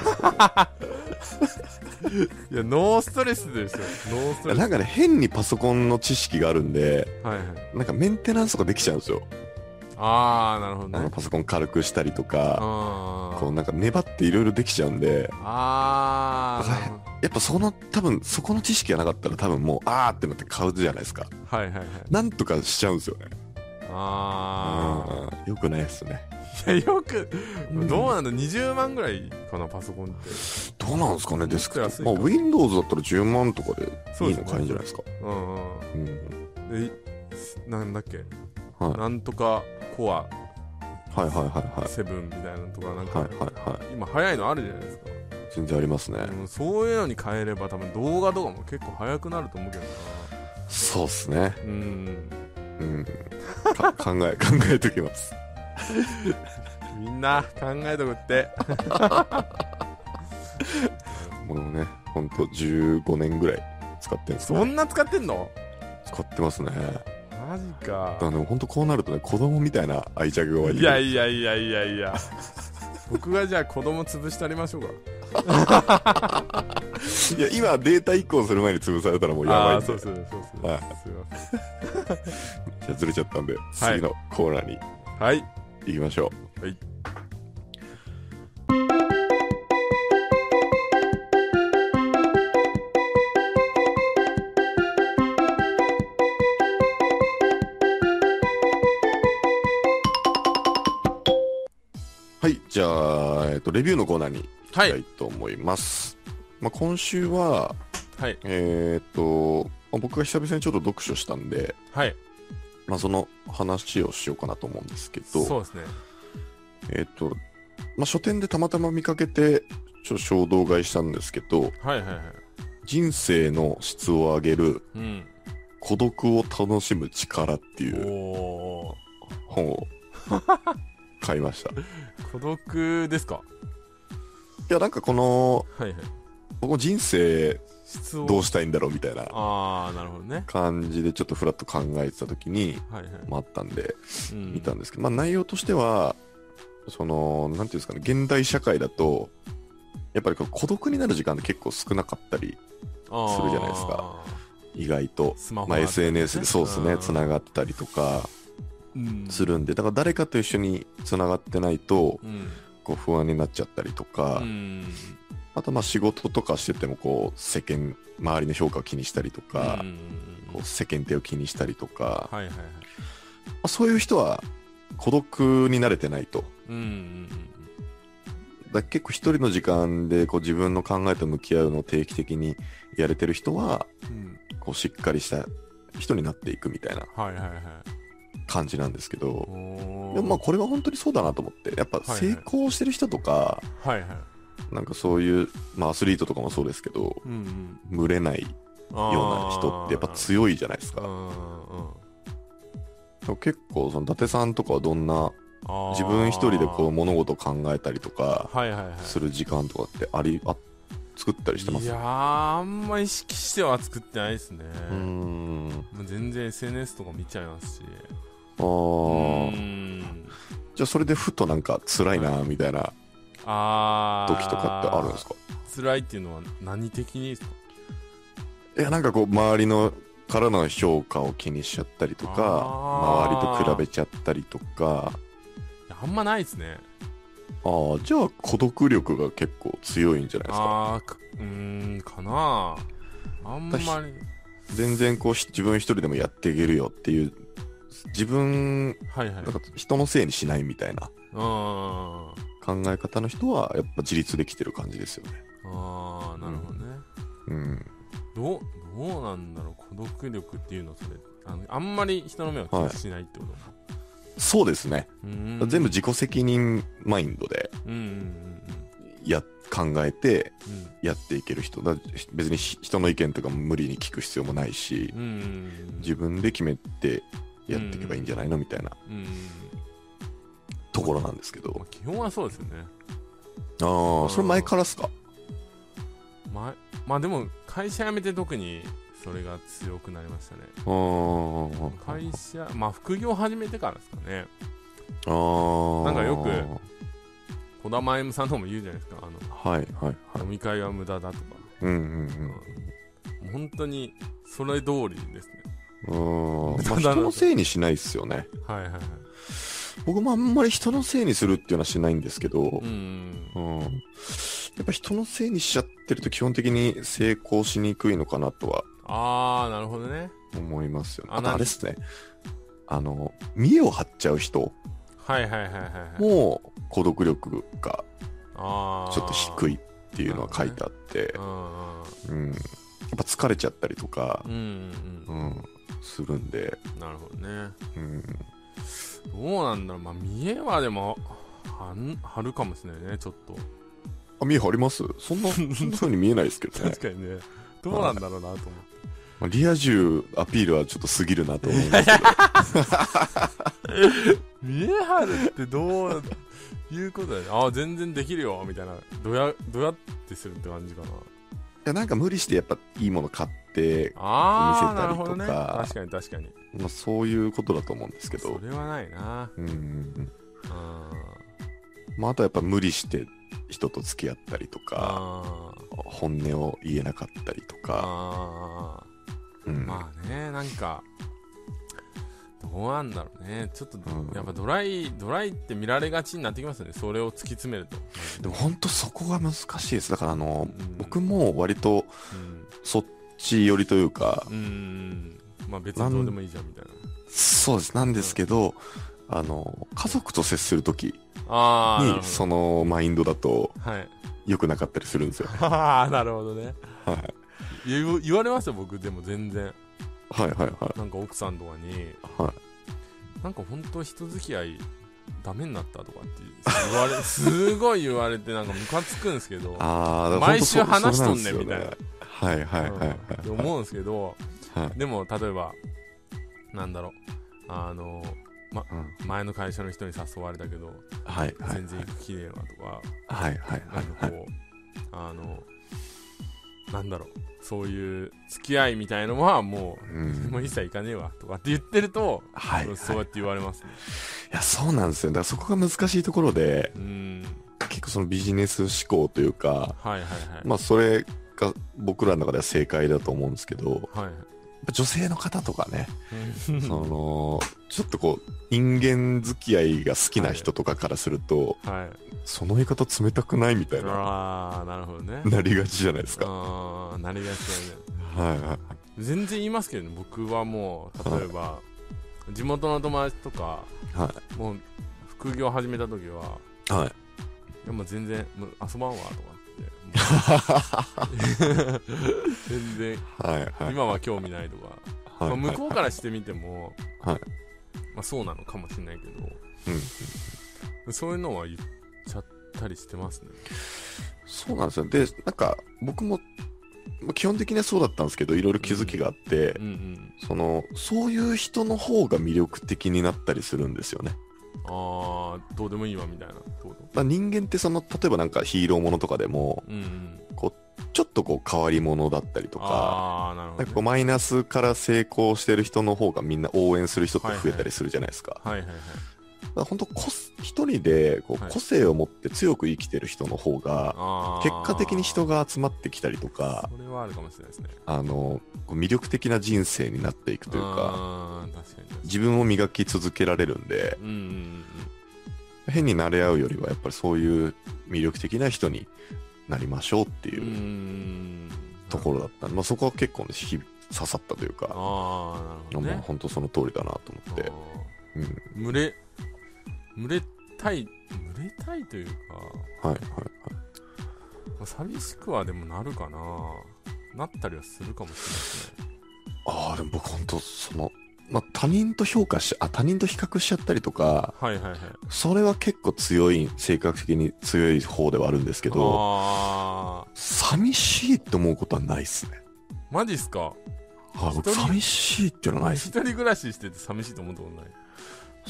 いやノーストレスですよノーストレスなんかね、変にパソコンの知識があるんで、はいはいなんかメンテナンスとかできちゃうんですよ。ああなるほどね。パソコン軽くしたりとか、あこうなんか粘っていろいろできちゃうんで、あだからやっぱその、多分そこの知識がなかったら多分もう、あーってなって買うじゃないですか。ーはいはいはい。なんとかしちゃうんですよね。あうんよくないですね。あいやよくうんどうなんだ20万ぐらいかなパソコンって。どうなんですかね、デスク。まあ、Windows だったら10万とかでいいの買えんじゃないですか。うんうん。うん。でなんだっけ？はい。なんとかコアはいはいはいはい。7みたいなのとかなんか、はいはいはい。今早いのあるじゃないですか、全然ありますね。うんそういうのに変えれば多分動画とかも結構早くなると思うけどなそうっすね。うんうん。か [laughs] 考え、考えときます。[laughs] みんな考えとくって [laughs] もうね、ほんと15年ぐらい使ってんですかそんな使ってんの？使ってますね。マジか。でもほんとこうなるとね、子供みたいな愛着が湧いていやいやいやいやいや。僕がじゃあ子供潰してありましょうか。[laughs] いや、今データ移行する前に潰されたらもうやばいんそうそうそうそう、はい。すいまじゃあずれちゃったんで、次のコーナーにせんはい。行きましょう。はいじゃあ、えっと、レビューのコーナーに行きはいたいと思います。まあ、今週は、はい。えっと、まあ僕が久々にちょっと読書したんで、はい。まあ、その話をしようかなと思うんですけど、そうですね。えっと、まあ、書店でたまたま見かけて、ちょっと衝動買いしたんですけど、はいはいはい。人生の質を上げるうん。孤独を楽しむ力っていうお本を買いました。[laughs] 孤独ですか？や、なんかこの、はいはい。僕も人生どうしたいんだろうみたいなああなるほどね。感じでちょっとフラッと考えてた時に、はいはい、まあ、あったんでうん。見たんですけど、まあ内容としては、その、なんていうんですかね、現代社会だと、やっぱり孤独になる時間って結構少なかったり、するじゃないですか。意外と。まあ、SNS でそうですね、つながったりとか。うんするんで、だから誰かと一緒につながってないと、うんこう不安になっちゃったりとか、うん。あとまあ仕事とかしててもこう世間、周りの評価を気にしたりとかう、ん。こう世間体を気にしたりとか、まはいはいはい。あ、そういう人は孤独に慣れてないと。うんうんだ結構一人の時間でこう自分の考えと向き合うのを定期的にやれてる人は、こうしっかりした人になっていくみたいな。はいはいはい感じなんですけど、でもまあこれは本当にそうだなと思って、やっぱ成功してる人とか、はいはい。なんかそういう、まあアスリートとかもそうですけど、うんうん。群れないような人ってやっぱ強いじゃないですか。結構その伊達さんとかはどんな自分一人でこうう物事を考えたりとかする時間とかってあり、あ、作ったりしてます？いやーあんま意識しては作ってないですね。うーん。全然 SNS とか見ちゃいますしじゃあそれでふとなんか辛いなみたいな時とかってあるんですか？辛いっていうのは何的にですか？いやなんかこう周りのからの評価を気にしちゃったりとか周りと比べちゃったりとか。あんまないですね。ああじゃあ孤独力が結構強いんじゃないですか？ああうーんかな。あんまり。全然こうひ自分一人でもやっていけるよっていう自分はいはい。なんか人のせいにしないみたいな。うんあ考え方の人はやっぱ自立できてる感じですよね。あーなるほどね、うん。どうどうなんだろう孤独力っていうのそれ。あのあんまり人の目を気にしないってこと、そうですね、全部自己責任マインドでうんうんうんや考えてうん。うんやっていける人。だ別にひ人の意見とかも無理に聞く必要もないしうんうん。自分で決めてやっていけばいいんじゃないの？みたいな。ところなんですけど。まあ基本はそうですよね。ああそれ前からっすか？ままあでも会社辞めて特にそれが強くなりましたね。会社まあ副業始めてからですかね。あー。なんかよく児玉 M さんとかも言うじゃないですか。あのはいはいはい。飲み会は無駄だとか、うんうんうん。本当にそれ通りですねうん。うんまあ人のせいにしないっすよね。はいはいはい。僕もあんまり人のせいにするっていうのはしないんですけど。う、んうん、やっぱ人のせいにしちゃってると基本的に成功しにくいのかなとはああなるほどね。思いますよね。ああとあれですね。あの、見栄を張っちゃう人。はいはいはいはいはい。も孤独力がああちょっと低いっていうのは書いてあって。う、んうん。やっぱ疲れちゃったりとか。う、んうんううんん、するんで、なるほどね。うん。どうなんだろう。まあ見えはでもはん張るかもしれないねちょっと。あ、見栄張ります？そんな、[laughs] そんな風に見えないですけどね。確。かにね。どうなんだろうなと思って。まあリア充アピールはちょっと過ぎるなと思いますけど。[laughs] 見え張るってどういうことだよ。ねああ全然できるよみたいな。どやどやってするって感じかな。いや、なんか無理してやっぱいいもの買って、ああ見せたりとか。ね確かに確かに。まあそういうことだと思うんですけそど、れはないな。うんうんうん。うんまああとはやっぱ無理して人と付き合ったりとか、あ本音を言えなかったりとーか、あうん。ーまあねなんかどうなんだろうね。ちょっとうん。やっぱドライドライって見られがちになってきますよね。それを突き詰めると。でも本当そこが難しいです。だからあの、うん。僕も割とうん。そっち寄りというかうん。まあ別にどうでもいいじゃんみたいな。そうです。なんですけど、あの家族と接する時にそのマインドだとはい。良くなかったりするんですよ、[laughs] ああなるほどね。はい、言われますよ僕。でも全然はいはいはい。なんか奥さんとかにはい。なんか本当人付き合いダメになったとかって言われ [laughs] すごい言われてなんかムカつくんですけどああ毎週話しとんねんみたいな。はいはいはいはい。うんって思うんですけどはい。でも例えばなんだろうあのうん。前の会社の人に誘われたけどはいはい全然行く気ねえわとかはいはい。なんかこうあのなんだろうそういう付き合いみたいのはもううんもう一切行かねえわとかって言ってると、はいはいそうやって言われますね。いやそうなんですよだからそこが難しいところでうん。結構そのビジネス思考というかはいはいはい。まあそれが僕らの中では正解だと思うんですけどはい。やっぱ女性の方とかねうん。そのちょっとこう人間付き合いが好きな人とかからすると、はい。その言い方冷たくないみたいなああ、なるほどね。なりがちじゃないですか。ああ、なりがちだね。はいはい全然言いますけどね、僕はもう、例えば、地元の友達とか、はもう、副業始めた時は、いはい。いやもう全然、もう遊ばんわとか全然、はいはい。今は興味ないとか。はいまあ、向こうからしてみても、はい。まあ、そうなのかもしれないけど、うんそういうのは言っちゃったりしてますね。そうなんですよ。でなんか僕もまあ基本的にはそうだったんですけどいろいろ気づきがあって、うんうん。そのそういう人の方が魅力的になったりするんですよねああ、どうでもいいわみたいなまあ人間ってその例えばなんかヒーローものとかでもうんうん。こうちちょっとこう変わり者だったりとか、なね、かこうマイナスから成功してる人の方がみんな応援する人って増えたりするじゃないですか。はいはいはいだから本当こす一人でこうはい。個性を持って強く生きてる人の方が、結果的に人が集まってきたりとか、それはあるかもしれないですね。あの、魅力的な人生になっていくというか、自分を磨き続けられるんで、うんうんうん。変に慣れ合うよりはやっぱりそういう魅力的な人になりましょうっていうところだった。まあ、そこは結構ね、ひ刺さったというか、ああなるほ本当その通りだなと思って、うん、群れ群れたい群れたいというか。はいはいはい。まあ寂しくはでもなるかな。なったりはするかもしれないですね。ああ、でも僕本当その、まあ、他人と評価し、あ、他人と比較しちゃったりとか、はいはいはい。それは結構強い、性格的に強い方ではあるんですけど、ああ寂しいって思うことはないっすね。マジっすか？はい、僕一人寂しいっていうのはないっす。一人暮らししてて寂しいと思ったことない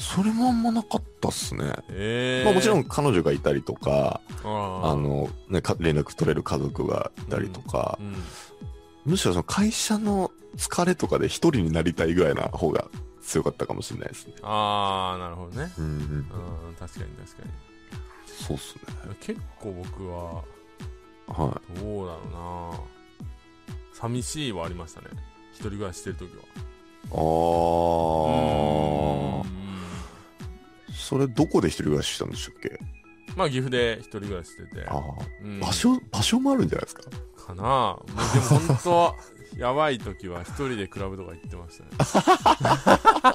それもあんまなかったっすね。ええまあもちろん彼女がいたりとか、あーあの、ね、か連絡取れる家族がいたりとか、うんむしろその会社の疲れとかで一人になりたいぐらいな方が強かったかもしれないですね。ああなるほどねうんうん。うん確かに確かにそうっすね。結構僕ははどうだろうな寂しいはありましたね一人暮らししてる時はい。あうんー。それどこで一人暮らししたんでしたっけ？まあ岐阜で一人暮らししてて。ああ。うん。場所、場所もあるんじゃないですか？かな。もうでも本当やばい時は一人でクラブとか行ってました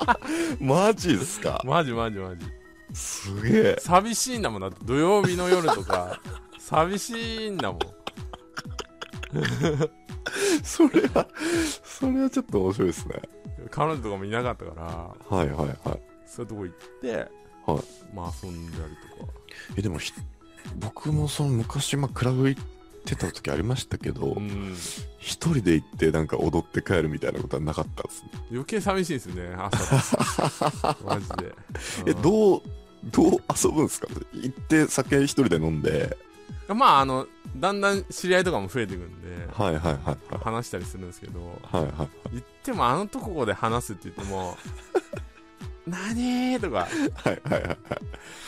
ね。[laughs] マジですか？マジマジマジ。すげえ。寂しいんだもん。だって土曜日の夜とか。[laughs] 寂しいんだもん。[laughs] それは、それはちょっと面白いですね。彼女とかもいなかったから。はいはいはい。そういうとこ行って、はい。まあ遊んだりとか。え、でもひ、僕もその昔、まあ、クラブ行ってた時ありましたけどう、ん。一人で行ってなんか踊って帰るみたいなことはなかったですね。余計寂しいですね朝。[laughs] マジで。え、うん。どう、どう遊ぶんですか？行って酒一人で飲んで、まああのだんだん知り合いとかも増えていくんではいはいはいはい。話したりするんですけどはいはい。言ってもあのとこで話すって言っても何とかはいはいはい。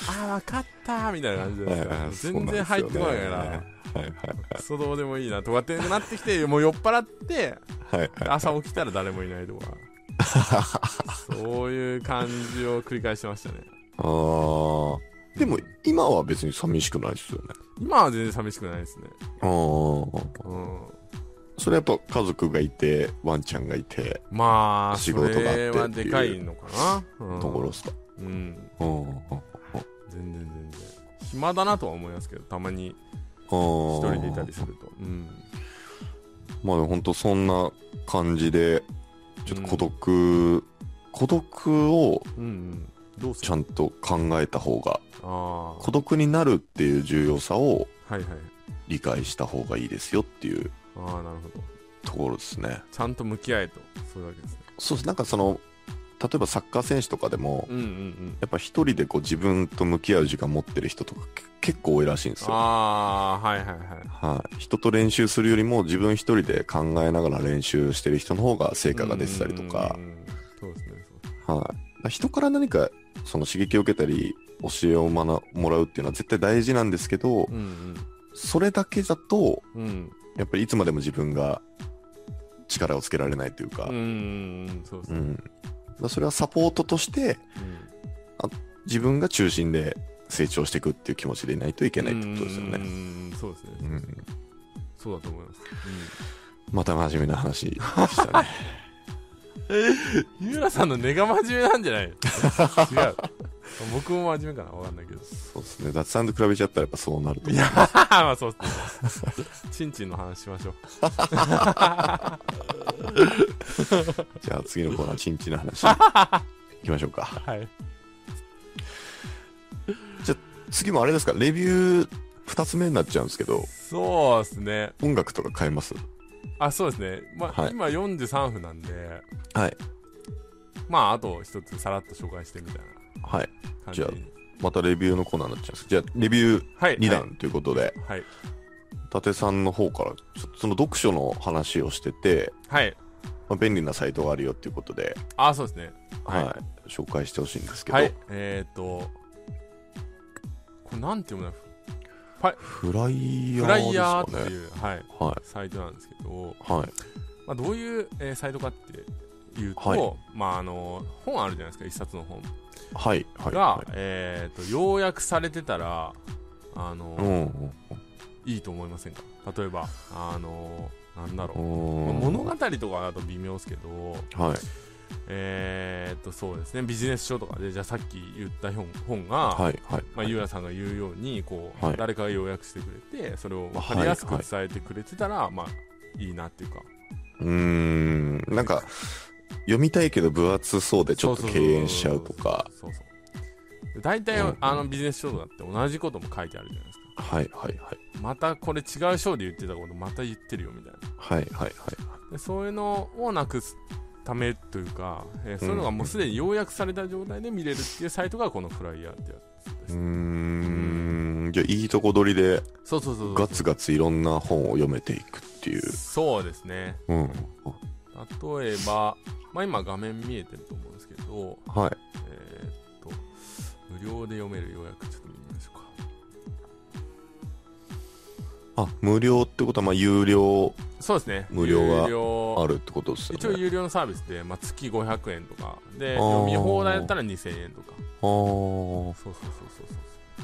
ああ分かったみたいな感じです全然入ってこないから、はいはいクソどうでもいいなとかってなってきてもう酔っ払ってはいはい。朝起きたら誰もいないとかそういう感じを繰り返してましたねあー。でも、今は別に寂しくないですよね。今は全然寂しくないですねあー。うんそれやっぱ家族がいて、ワンちゃんがいて、まあ仕事があってそれはでかいのかな、うん、ところですか。うん。うん。うん。全然全然。暇だなとは思いますけどたまに一一人でいたりすると。うん。まあ本当そんな感じで、ちょっと孤独、孤独をうんうん。どうする？ちゃんと考えた方が、孤独になるっていう重要さをはいはい。理解した方がいいですよっていうああなるほど。ところですね。ちゃんと向き合えと。そういうわけですね。そうです。なんかその、例えばサッカー選手とかでも、うんうんうん。やっぱ一人でこう自分と向き合う時間持ってる人とかけ結構多いらしいんですよ。ああはいはいはい。はい、人と練習するよりも自分一人で考えながら練習してる人の方が成果が出てたりとか。うん、うんうん。そうですねはい、人から何かその刺激を受けたり教えを学もらうっていうのは絶対大事なんですけど、うんそれだけだとうんうんやっぱりいつまでも自分が力をつけられないというか、うんうんそそれはサポートとしてうん。自分が中心で成長していくっていう気持ちでいないといけないってことですようんうね。んそうですね。うん、そうだと思います。また真面目な話でしたね。[laughs] [laughs] 三浦さんの根が真面目なんじゃない？[laughs] 違う。僕も真面目かな？わかんないけど。そうですね。雑談と比べちゃったらやっぱそうなると思う。いや [laughs] まあそうですね。チンチンの話しましょう。じゃあ次のコーナー、チンチンの話。行きましょうか。はい。次もあれですか、レビュー2つ目になっちゃうんですけど、そうですね。音楽とか変えます？あそうですね、まあはい。今43分なんで。はい。まああと一つさらっと紹介してみたいはい。な感じ。じゃまたレビューのコーナーになっちゃうんです。じゃあ、レビューはい。2弾ということで、はい。伊達さんの方から、ちょっとその読書の話をしてて、はい。まあ、便利なサイトがあるよっていうことで、あ、そうですね。はい、はい。紹介してほしいんですけど、はい。えっ、ー、と、これなんて読むんだフライヤーね。フライヤーっていう、はい、はい。サイトなんですけど、はい。まあ、どういう、えーサイトかっていうと、はいまあ、あの、本あるじゃないですか、一冊の本はい。はい。が、はえっ、と、要約されてたら、あの、い。うん。いいと思いませんか？例えば、あの、なんだろう。うん。物語とかだと微妙ですけど、はい。えーっと、そうですね、ビジネス書とかで、じゃあさっき言った本本が、はい。はい。まあ、ゆうやさんが言うように、こう、はい誰かが要約してくれて、それを分かりやすく伝えてくれてたら、まあ、いいなっていうか。うーん。なんか、読みたいけど分厚そうでちょっと敬遠しちゃうとか。そうそう。で大体、うんあのビジネス書とかって同じことも書いてあるじゃないですか。はい。はい。はい。またこれ違う章で言ってたことまた言ってるよみたいな。はい。はい。はい。でそういうのをなくすためというか、えーそういうのがもうすでに要約された状態で見れるっていうサイトがこのフライヤーってやつですうーん。じゃあ、いいとこ取りで、そうそうそう。ガツガツいろんな本を読めていくっていう。そうですね。うん。例えば、まあ、今画面見えてると思うんですけど、はい。えーっと、無料で読める要約ちょっと見ましょうか。あ、無料ってことは、まあ、有料そうですね。無料があるってことですよね。一応有料のサービスで、まあ、月500円とか、で、読み放題だったら2000円とか。あそうそうそうそう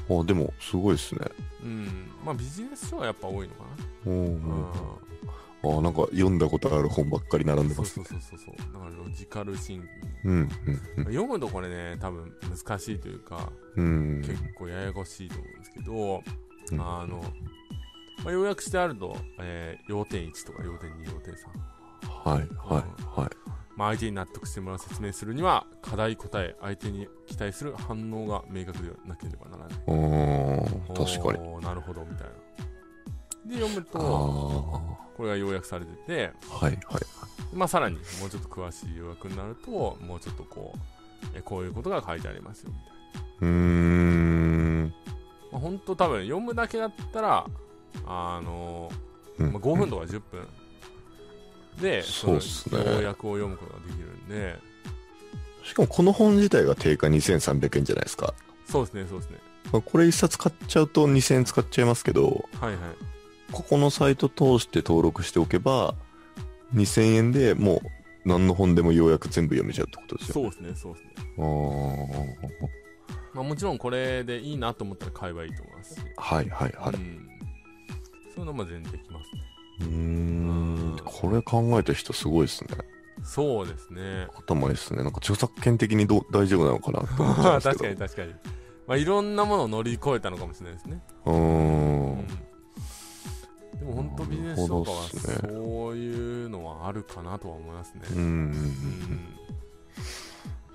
そう。あ。あ、でも、すごいですね。うん。まあ、ビジネス書はやっぱ多いのかうん。な。うん。あ、なんか読んだことある本ばっかり並んでますそうそう。そうそうそう。だからロジカルシンキンうん。グ。読むとこれね、多分難しいというか、うん。うん。結構ややこしいと思うんですけど、うんあの、まあ、要約してあると、えー要点1とか要点2、要点3。はい、はい、はい。まあ、相手に納得してもらう説明するには、課題、答え、相手に期待する反応が明確でなければならない。うーん、確かに。なるほど、みたいな。で、読むと、ー、これが要約されてて、はい、はい。まあ、さらにもうちょっと詳しい要約になると、もうちょっとこう、えこういうことが書いてありますよ、みたいな。うーん。まあ、本当多分読むだけだったら、あのうんまあ、5分とか10分で、そうっす要約を読むことができるんで、しかもこの本自体が定価2300円じゃないですか。そうですね、そうですね。まあ、これ一冊買っちゃうと2000円使っちゃいますけど、はいはい。ここのサイト通して登録しておけば、2000円でもう何の本でもようやく全部読めちゃうってことですよ。そうですね、そうですね。あーまあ、もちろんこれでいいなと思ったら買えばいいと思いますし、はいはいはい。うん、そういうのも全然できますね。うーん。これ考えた人すごいですね。そうですね。頭いいですね。なんか著作権的にどう大丈夫なのかなって思っちゃうんですけ確ど。[laughs] かに確かに。まあ、いろんなものを乗り越えたのかもしれないですね。うーん。うんでも本当ビジネスとかはそういうのはあるかなとは思いますね。うん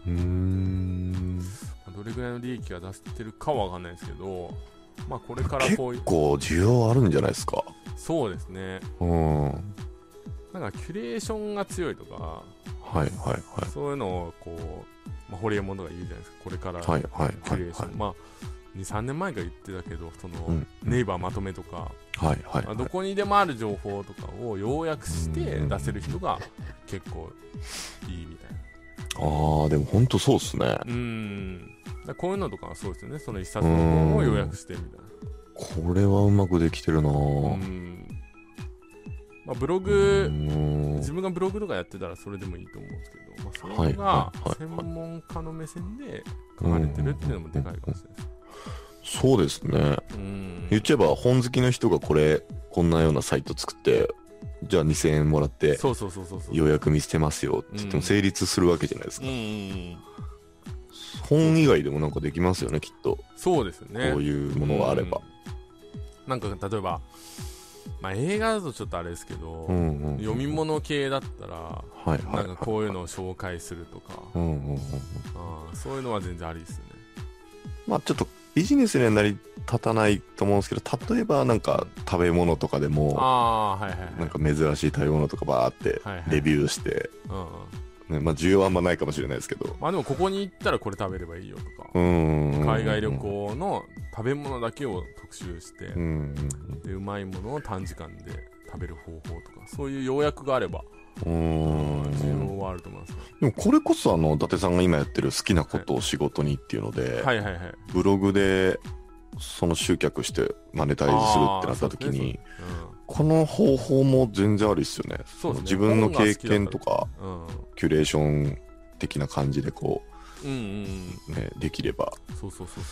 うんどれぐらいの利益が出してるかはわかんないですけど、まあこれからこう結、構需要あるんじゃないですか？そうですね。うん。はいなんかキュレーションが強いとか、はいはい。そういうのをこう、まあ、ホリエモンとか言うじゃないですか。これからはいはいキュレーション。はいはい。まあ、2、3年前から言ってたけど、その、うんネイバーまとめとか、はいはいまあどこにでもある情報とかを要約して出せる人が結構いいみたいな。ああ、でも本当そうっすね。うん。こういうのとかはそうですよね。その一冊の本を要約してみたいな。これはうまくできてるなうぁ。ん。まあ、ブロうグ、ん自分がブログとかやってたらそれでもいいと思うんですけど、まあ、それが専門家の目線で書かれてるっていうのもでかいかもしれないです。そうですね。うん。言っちゃえば本好きの人がこれ、こんなようなサイト作って、じゃあ2000円もらって、そうそうそうそうそう。ようやく見捨てますよって言っても成立するわけじゃないですか。うんうんうん。本以外でもなんかできますよね、きっと。そうですよね。こういうものがあれば。うんなんか例えば、まあ、映画だとちょっとあれですけど、うんうん。読み物系だったら、はいはい。なんかこういうのを紹介するとか、うんうんうん。そういうのは全然ありですよね。まあちょっとビジネスには成り立たないと思うんですけど、例えばなんか食べ物とかでも、ああー、はいはいはい。なんか珍しい食べ物とかバーってはいはい。レビューして、うんうん。ね、まあ需要はあんまないかもしれないですけど、まあでもここに行ったらこれ食べればいいよとか、海外旅行の食べ物だけを特集して、うでうまいものを短時間で食べる方法とかそういう要約があればうん。はあると思います。ね、でもこれこそあの伊達さんが今やってる好きなことを仕事にっていうので、はいはいはい。ブログでその集客してマネタイズするってなった時に、うこの方法も全然ありっすよね。そうね。自分の経験とかんうん。キュレーション的な感じでこうんうんうん。うねできれば。そうそうそう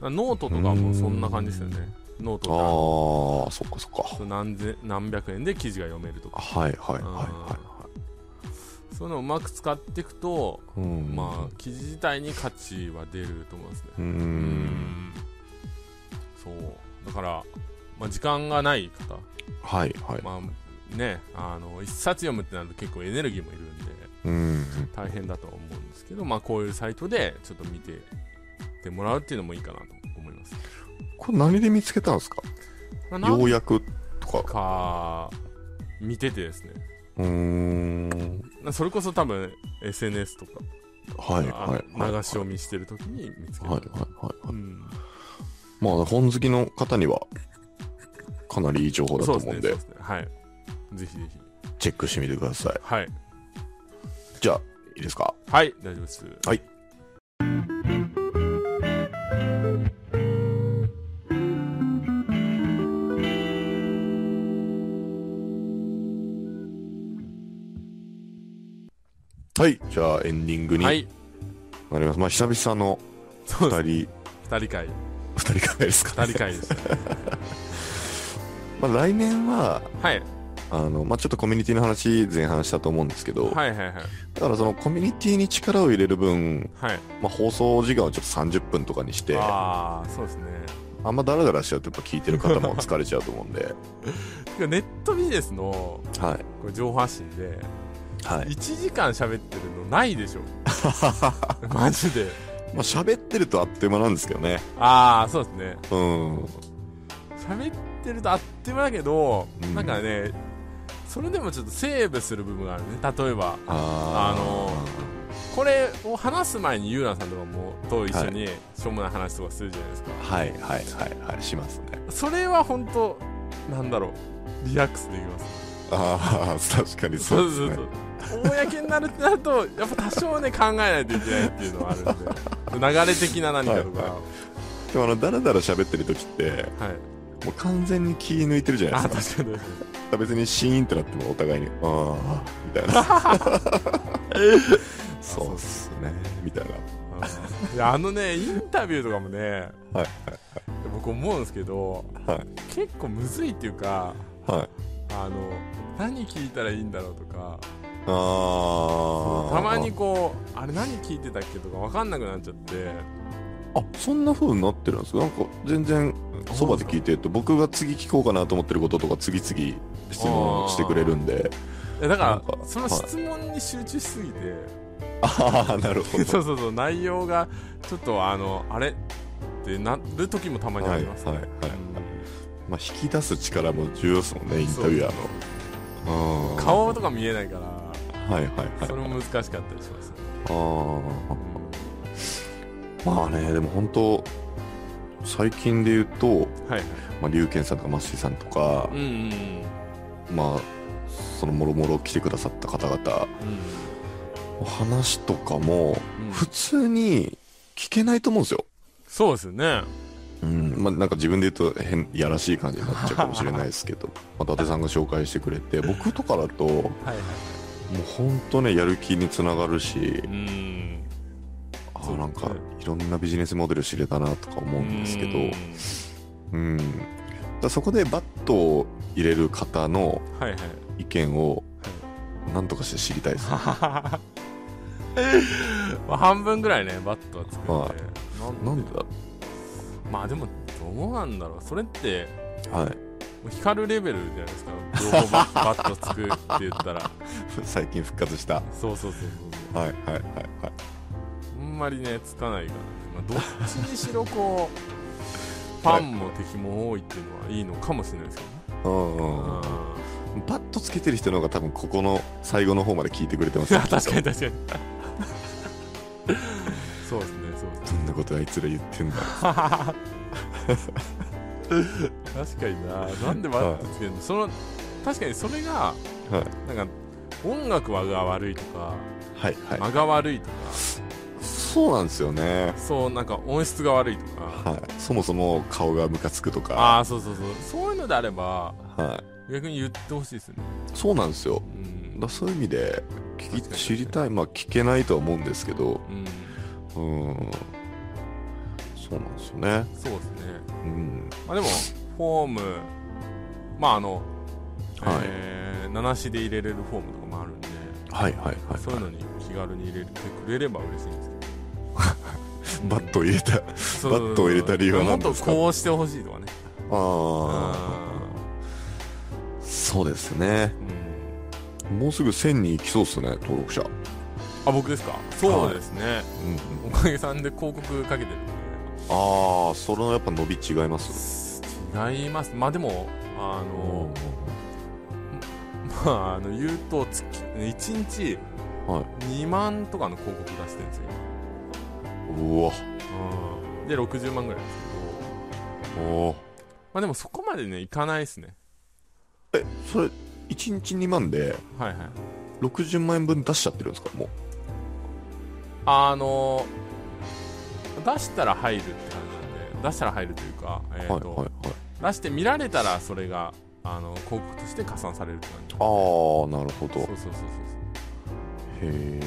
そう。ノートとかもそんな感じですよねノートああそっかそっか。何千何百円で記事が読めるとか。はいはいはいはそういうのをうまく使っていくと、いうん。まあ記事自体に価値は出ると思いますね。うん。そう。だから、まあ、時間がない方。はいはい。まあねあの一冊読むってなると結構エネルギーもいるんでうん。大変だとは思うんですけど、まあ、こういうサイトでちょっと見てってもらうっていうのもいいかなと思います、これ何で見つけたんですか？まあ、なん要約とか。か見ててですね。うーん。それこそ多分 SNS とか、はいあはいはい。流し読みしてる時に見つけた、はいはいはいうん、まあ本好きの方にはかなりいい情報だと思うんで。そうですね。はい。ぜひぜひ。チェックしてみてください。はい。じゃあいいですか？はい大丈夫です。はいはい。じゃあエンディングにはないります、まあ久々のそうです2人。二人会。2人会ですか、二人会でしたね。[laughs] まあ、来年ははい。あの、まあ、ちょっとコミュニティの話前半したと思うんですけど、はいはいはい。だからそのコミュニティに力を入れる分、はい。まあ、放送時間をちょっと30分とかにしてあああそうですね。んまダラダラしちゃうとやっぱ聞いてる方も疲れちゃうと思うんで。[laughs] ネットビジネスのはい。これ情報発信ではい。1時間喋ってるのないでしょ。[laughs] マジで。まあ喋ってるとあっという間なんですけどね。ああそうですね。うん。喋ってるとあっという間だけど、うん。なんかねそれでもちょっとセーブする部分があるね。例えばああのこれを話す前にユーランさんとかもと一緒にしょうもない話とかするじゃないですか、はいはいはいはいしますね。それは本当なんだろう。リラックスできます。ああ確かにそうですね。そう公になるってなるとやっぱ多少ね考えないといけないっていうのはあるんで流れ的な何かとか。はいでもあのダラダラ喋ってる時ってはい、もう完全に気抜いてるじゃないあですか。確かに別にシーンってなってもお互いにああみたいな。[laughs] そうっすね。みたいな。うんいやあのねインタビューとかもねはい。僕思うんですけどはい。結構むずいっていうかはい。あの何聞いたらいいんだろうとかああたまにこうあれ何聞いてたっけとか分かんなくなっちゃって。あそんな風になってるんですか？なんか全然そばで聞いてると僕が次聞こうかなと思ってることとか次々質問してくれるんで。だかからその質問に集中しすぎて、ああなるほど。[laughs] そうそうそう内容がちょっとあのあれってなる時もたまにありますね、はいはいはいうん。まあ引き出す力も重要ですもんねインタビュアーの。う。ん顔とか見えないからはいはいはい。それも難しかったりします。ね、あー。まあねでも本当最近で言うと、はいはい。まあ、龍賢さんとかマッシーさんとかうん、うんうん。まあそのもろもろ来てくださった方々話とかもうん。普通に聞けないと思うんですよ。そうですよね。うん、まあなんか自分で言うと変やらしい感じになっちゃうかもしれないですけど、[laughs] まあ、伊達さんが紹介してくれて僕とかだともうはいはい本当ねやる気につながるしうん。あなんかいろんなビジネスモデル知れたなとか思うんですけどうん。だそこでバットを入れる方のはいはい意見を何とかして知りたいですね。[laughs] まあ半分ぐらいねバットは作って、はいなんでだまあでもどうなんだろう。それってはい。もう光るレベルじゃないですか。両方ババット作るって言ったら。[laughs] 最近復活した。そうそうそうそうはいはいはいはい。あんまりねつかないから、ねまあ、どっちにしろこうファンも敵も多いっていうのはいいのかもしれないですけどね。うんうんうん。パッとつけてる人の方が多分ここの最後の方まで聞いてくれてますいや [laughs] 確かに確かに。そうですねそうですどんなことあいつら言ってんだ [laughs] 確かにな。なんでバットつけるの、その確かにそれがはいなんか音楽が悪いとかはいはい。間が悪いとか。そうなんですよね。そうなんか音質が悪いとか。はい。そもそも顔がムカつくとあか。あそうそうそう。そういうのであればはい。逆に言ってほしいですよね。そうなんですよ。うん。だそういう意味で聞き知りたい。まあ聞けないとは思うんですけど。うん。うん。そうなんですよね。そうですねうん。まあでもフォームまああの、はい。えー7しで入れれるフォームとかもあるんで、はいはいはい。そういうのに気軽に入れてくれれば嬉しいんですけど。[laughs] バットを入れたバットを入れた理由は何ですか？もっとこうしてほしいとかね。あああそうですね。うん。もうすぐ1000に行きそうっすね登録者。あ僕ですか？そうですね、うんうん。おかげさんで広告かけてるああそれはやっぱ伸び違います違います。まあでもあの、まああの言うと月1日はい。2万とかの広告出してるんですよ。うわ。今で60万ぐらいですけど。おー。まあでもそこまでねいかないですね。えそれ1日2万ではいはい。60万円分出しちゃってるんですかもう。あの出したら入るって感じなんで出したら入るというか、えーとはいはいはい。出して見られたらそれがあの広告として加算されるって感じああなるほど。そうそうそうそうへ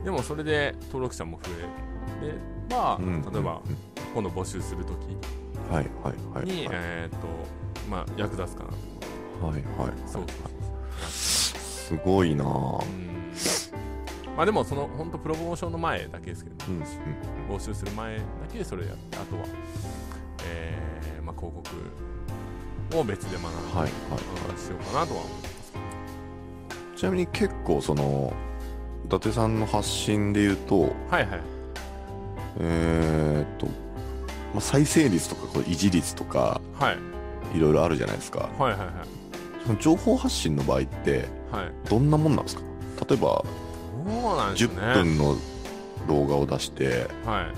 えでもそれで登録者も増えれば、うん例えばうん今度募集するときはいはいはいに、はい。えっ、とまあ役立つかなと。はいはいそうそうそうすごいなぁうんまあでもその本当プロモーションの前だけですけど、うんうん。募集する前だけでそれやってあとは、えーまあ、広告を別で学んで、はいはい。しようかなとは思いますちなみに結構その伊達さんの発信で言うとはいはい。えーっと、まあ、再生率とかこう維持率とかはい。いろいろあるじゃないですか。はいはいはい。その情報発信の場合ってはい。どんなもんなんですか？例えば10ね。分の動画を出しては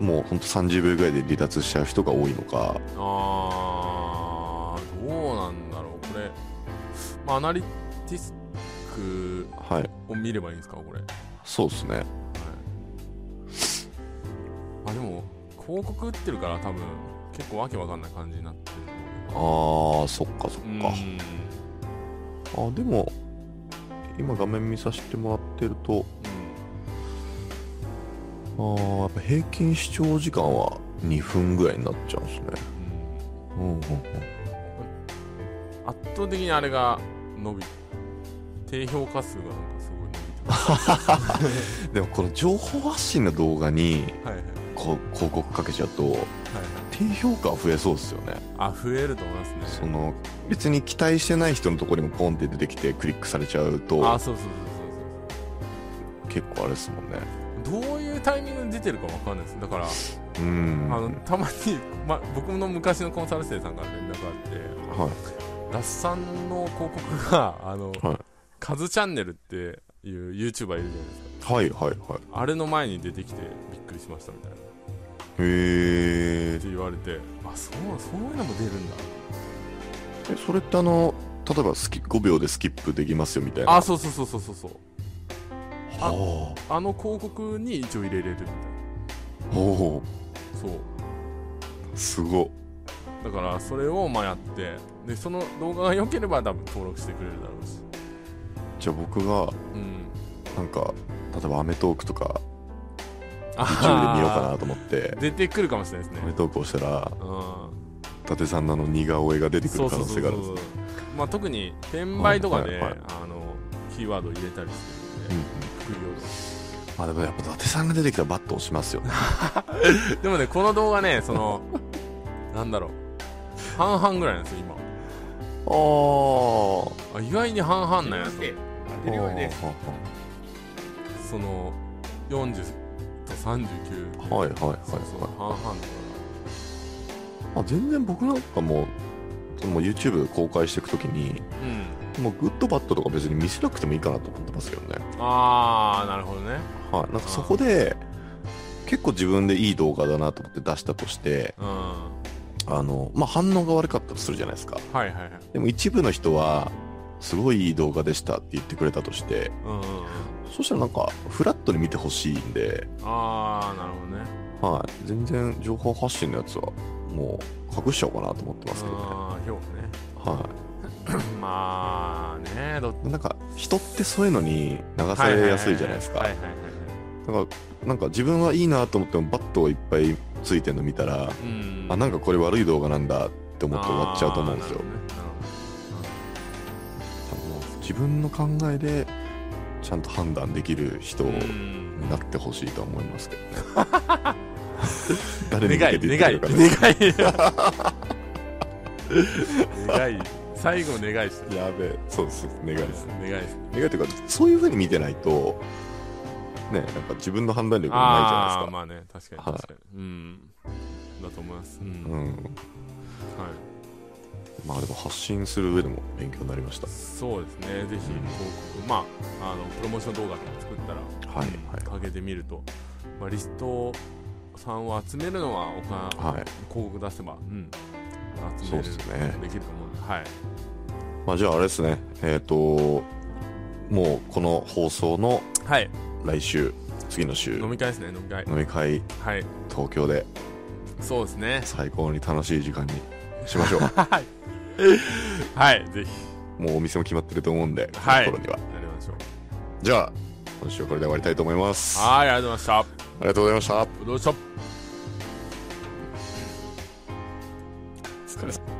い。もうほんと30秒ぐらいで離脱しちゃう人が多いのか。あーどうなんだろう。これ、まあ、アナリティスクはいを見ればいいんですか？これ。そうですね。はい。あでも広告打ってるから多分結構わけわかんない感じになってるあーそっかそっうん。かあでも今画面見させてもらってるとあーやっぱ平均視聴時間は2分ぐらいになっちゃうんですね。うんうん。うんうんうん。圧倒的にあれが伸び低評価数がなんかすごい伸びてます。[laughs] でもこの情報発信の動画にはいはい。こう広告かけちゃうと低評価は増えそうですよね。あ増えると思いますね。その別に期待してない人のところにもポンって出てきてクリックされちゃうとあそうそうそう結構あれですもんね。そうそうどういうタイミングで出てるかわかんないです。だから、うん。あのたまに、ま、僕の昔のコンサル生さんから連絡があってはい。ラッサンの広告があの、はい。カズチャンネルっていう YouTuber いるじゃないですか。はいはいはい。あれの前に出てきてびっくりしましたみたいな。っへえて言われてあそうそういうのも出るんだ。えそれってあの例えばスキ5秒でスキップできますよみたいな。あそうそうそうそうそうそう。はあ。の広告に一応入れれるみたいあほなそう。う。すご。だからそれをまあやってでその動画が良ければ多分登録してくれるだろうし。じゃあ僕がうん。なんか例えば『アメトーーク』とかあ YouTube で見ようかなと思って。出てくるかもしれない『ですね。アメトーーク』をしたらうん。伊達さんのあの似顔絵が出てくる可能性があるんですね。まあ特に転売とかで、はいはいはい。あのキーワードを入れたりしてるんで、副業まあでもやっぱ伊達さんが出てきたらバッと押しますよね。で [laughs] でもねこの動画ねそのなんだろう。半々ぐらいなんですよあ今あ意外に半々なんやと。あその40と39はいはいはいそうそう。はい半々だか。あ全然僕なんかもその YouTube 公開していくときにらうん。もうグッドバッドとか別に見せなくてもいいかなと思ってますけどね。ああなるほどね。はい。なんかそこで結構自分でいい動画だなと思って出したとして、うん。はあの、まあ、反応が悪かったとするじゃないですか。いはいはい。でも一部の人は、すごいいい動画でしたって言ってくれたとして、うんうんうんそしたらなんか、フラットに見てほしいんで、ああなるほどねはい。全然情報発信のやつは、もう、隠しちゃおうかなと思ってますけどね。ああ評は価ね [clears throat] まあねど。なんか、人ってそういうのに流されやすいじゃないですかはい。はいはいはいだから、なんか自分はいいなと思っても、バットをいっぱいついてるの見たら、うんあ、なんかこれ悪い動画なんだって思って終わっちゃうと思うんですよ。多分もう自分の考えで、ちゃんと判断できる人になってほしいとは思いますけどね。[laughs] 誰に向け願いて言ってるかね願い願い。最後願いしてるやべえ、そうです、願いです。願いです願いというか、そういう風に見てないと、ね、やっぱ自分の判断力がないじゃないですか。まあね。確かにはい確かに、うん。だと思います。うん、うん。はいまあでも発信する上でも勉強になりました。そうですね。ぜひ広告まああのプロモーション動画とか作ったらはい、上げてみると、まあ、リストさんを集めるのはお金、はい。はい。広告出せば、うん、集そうめるですね。できると思うんで、はい、まあじゃああれですね、えっ、と、もうこの放送のはい、来週、次の週、飲み会ですね飲み会。飲み会、はい。東京で。そうですね。最高に楽しい時間にしましょう。[laughs] はい [laughs] はいぜひもうお店も決まってると思うんで、はいこの頃には。やりましょうじゃあ、今週はこれで終わりたいと思います。あはいありがとうございまりがとうございました。したどうでしたお疲れ様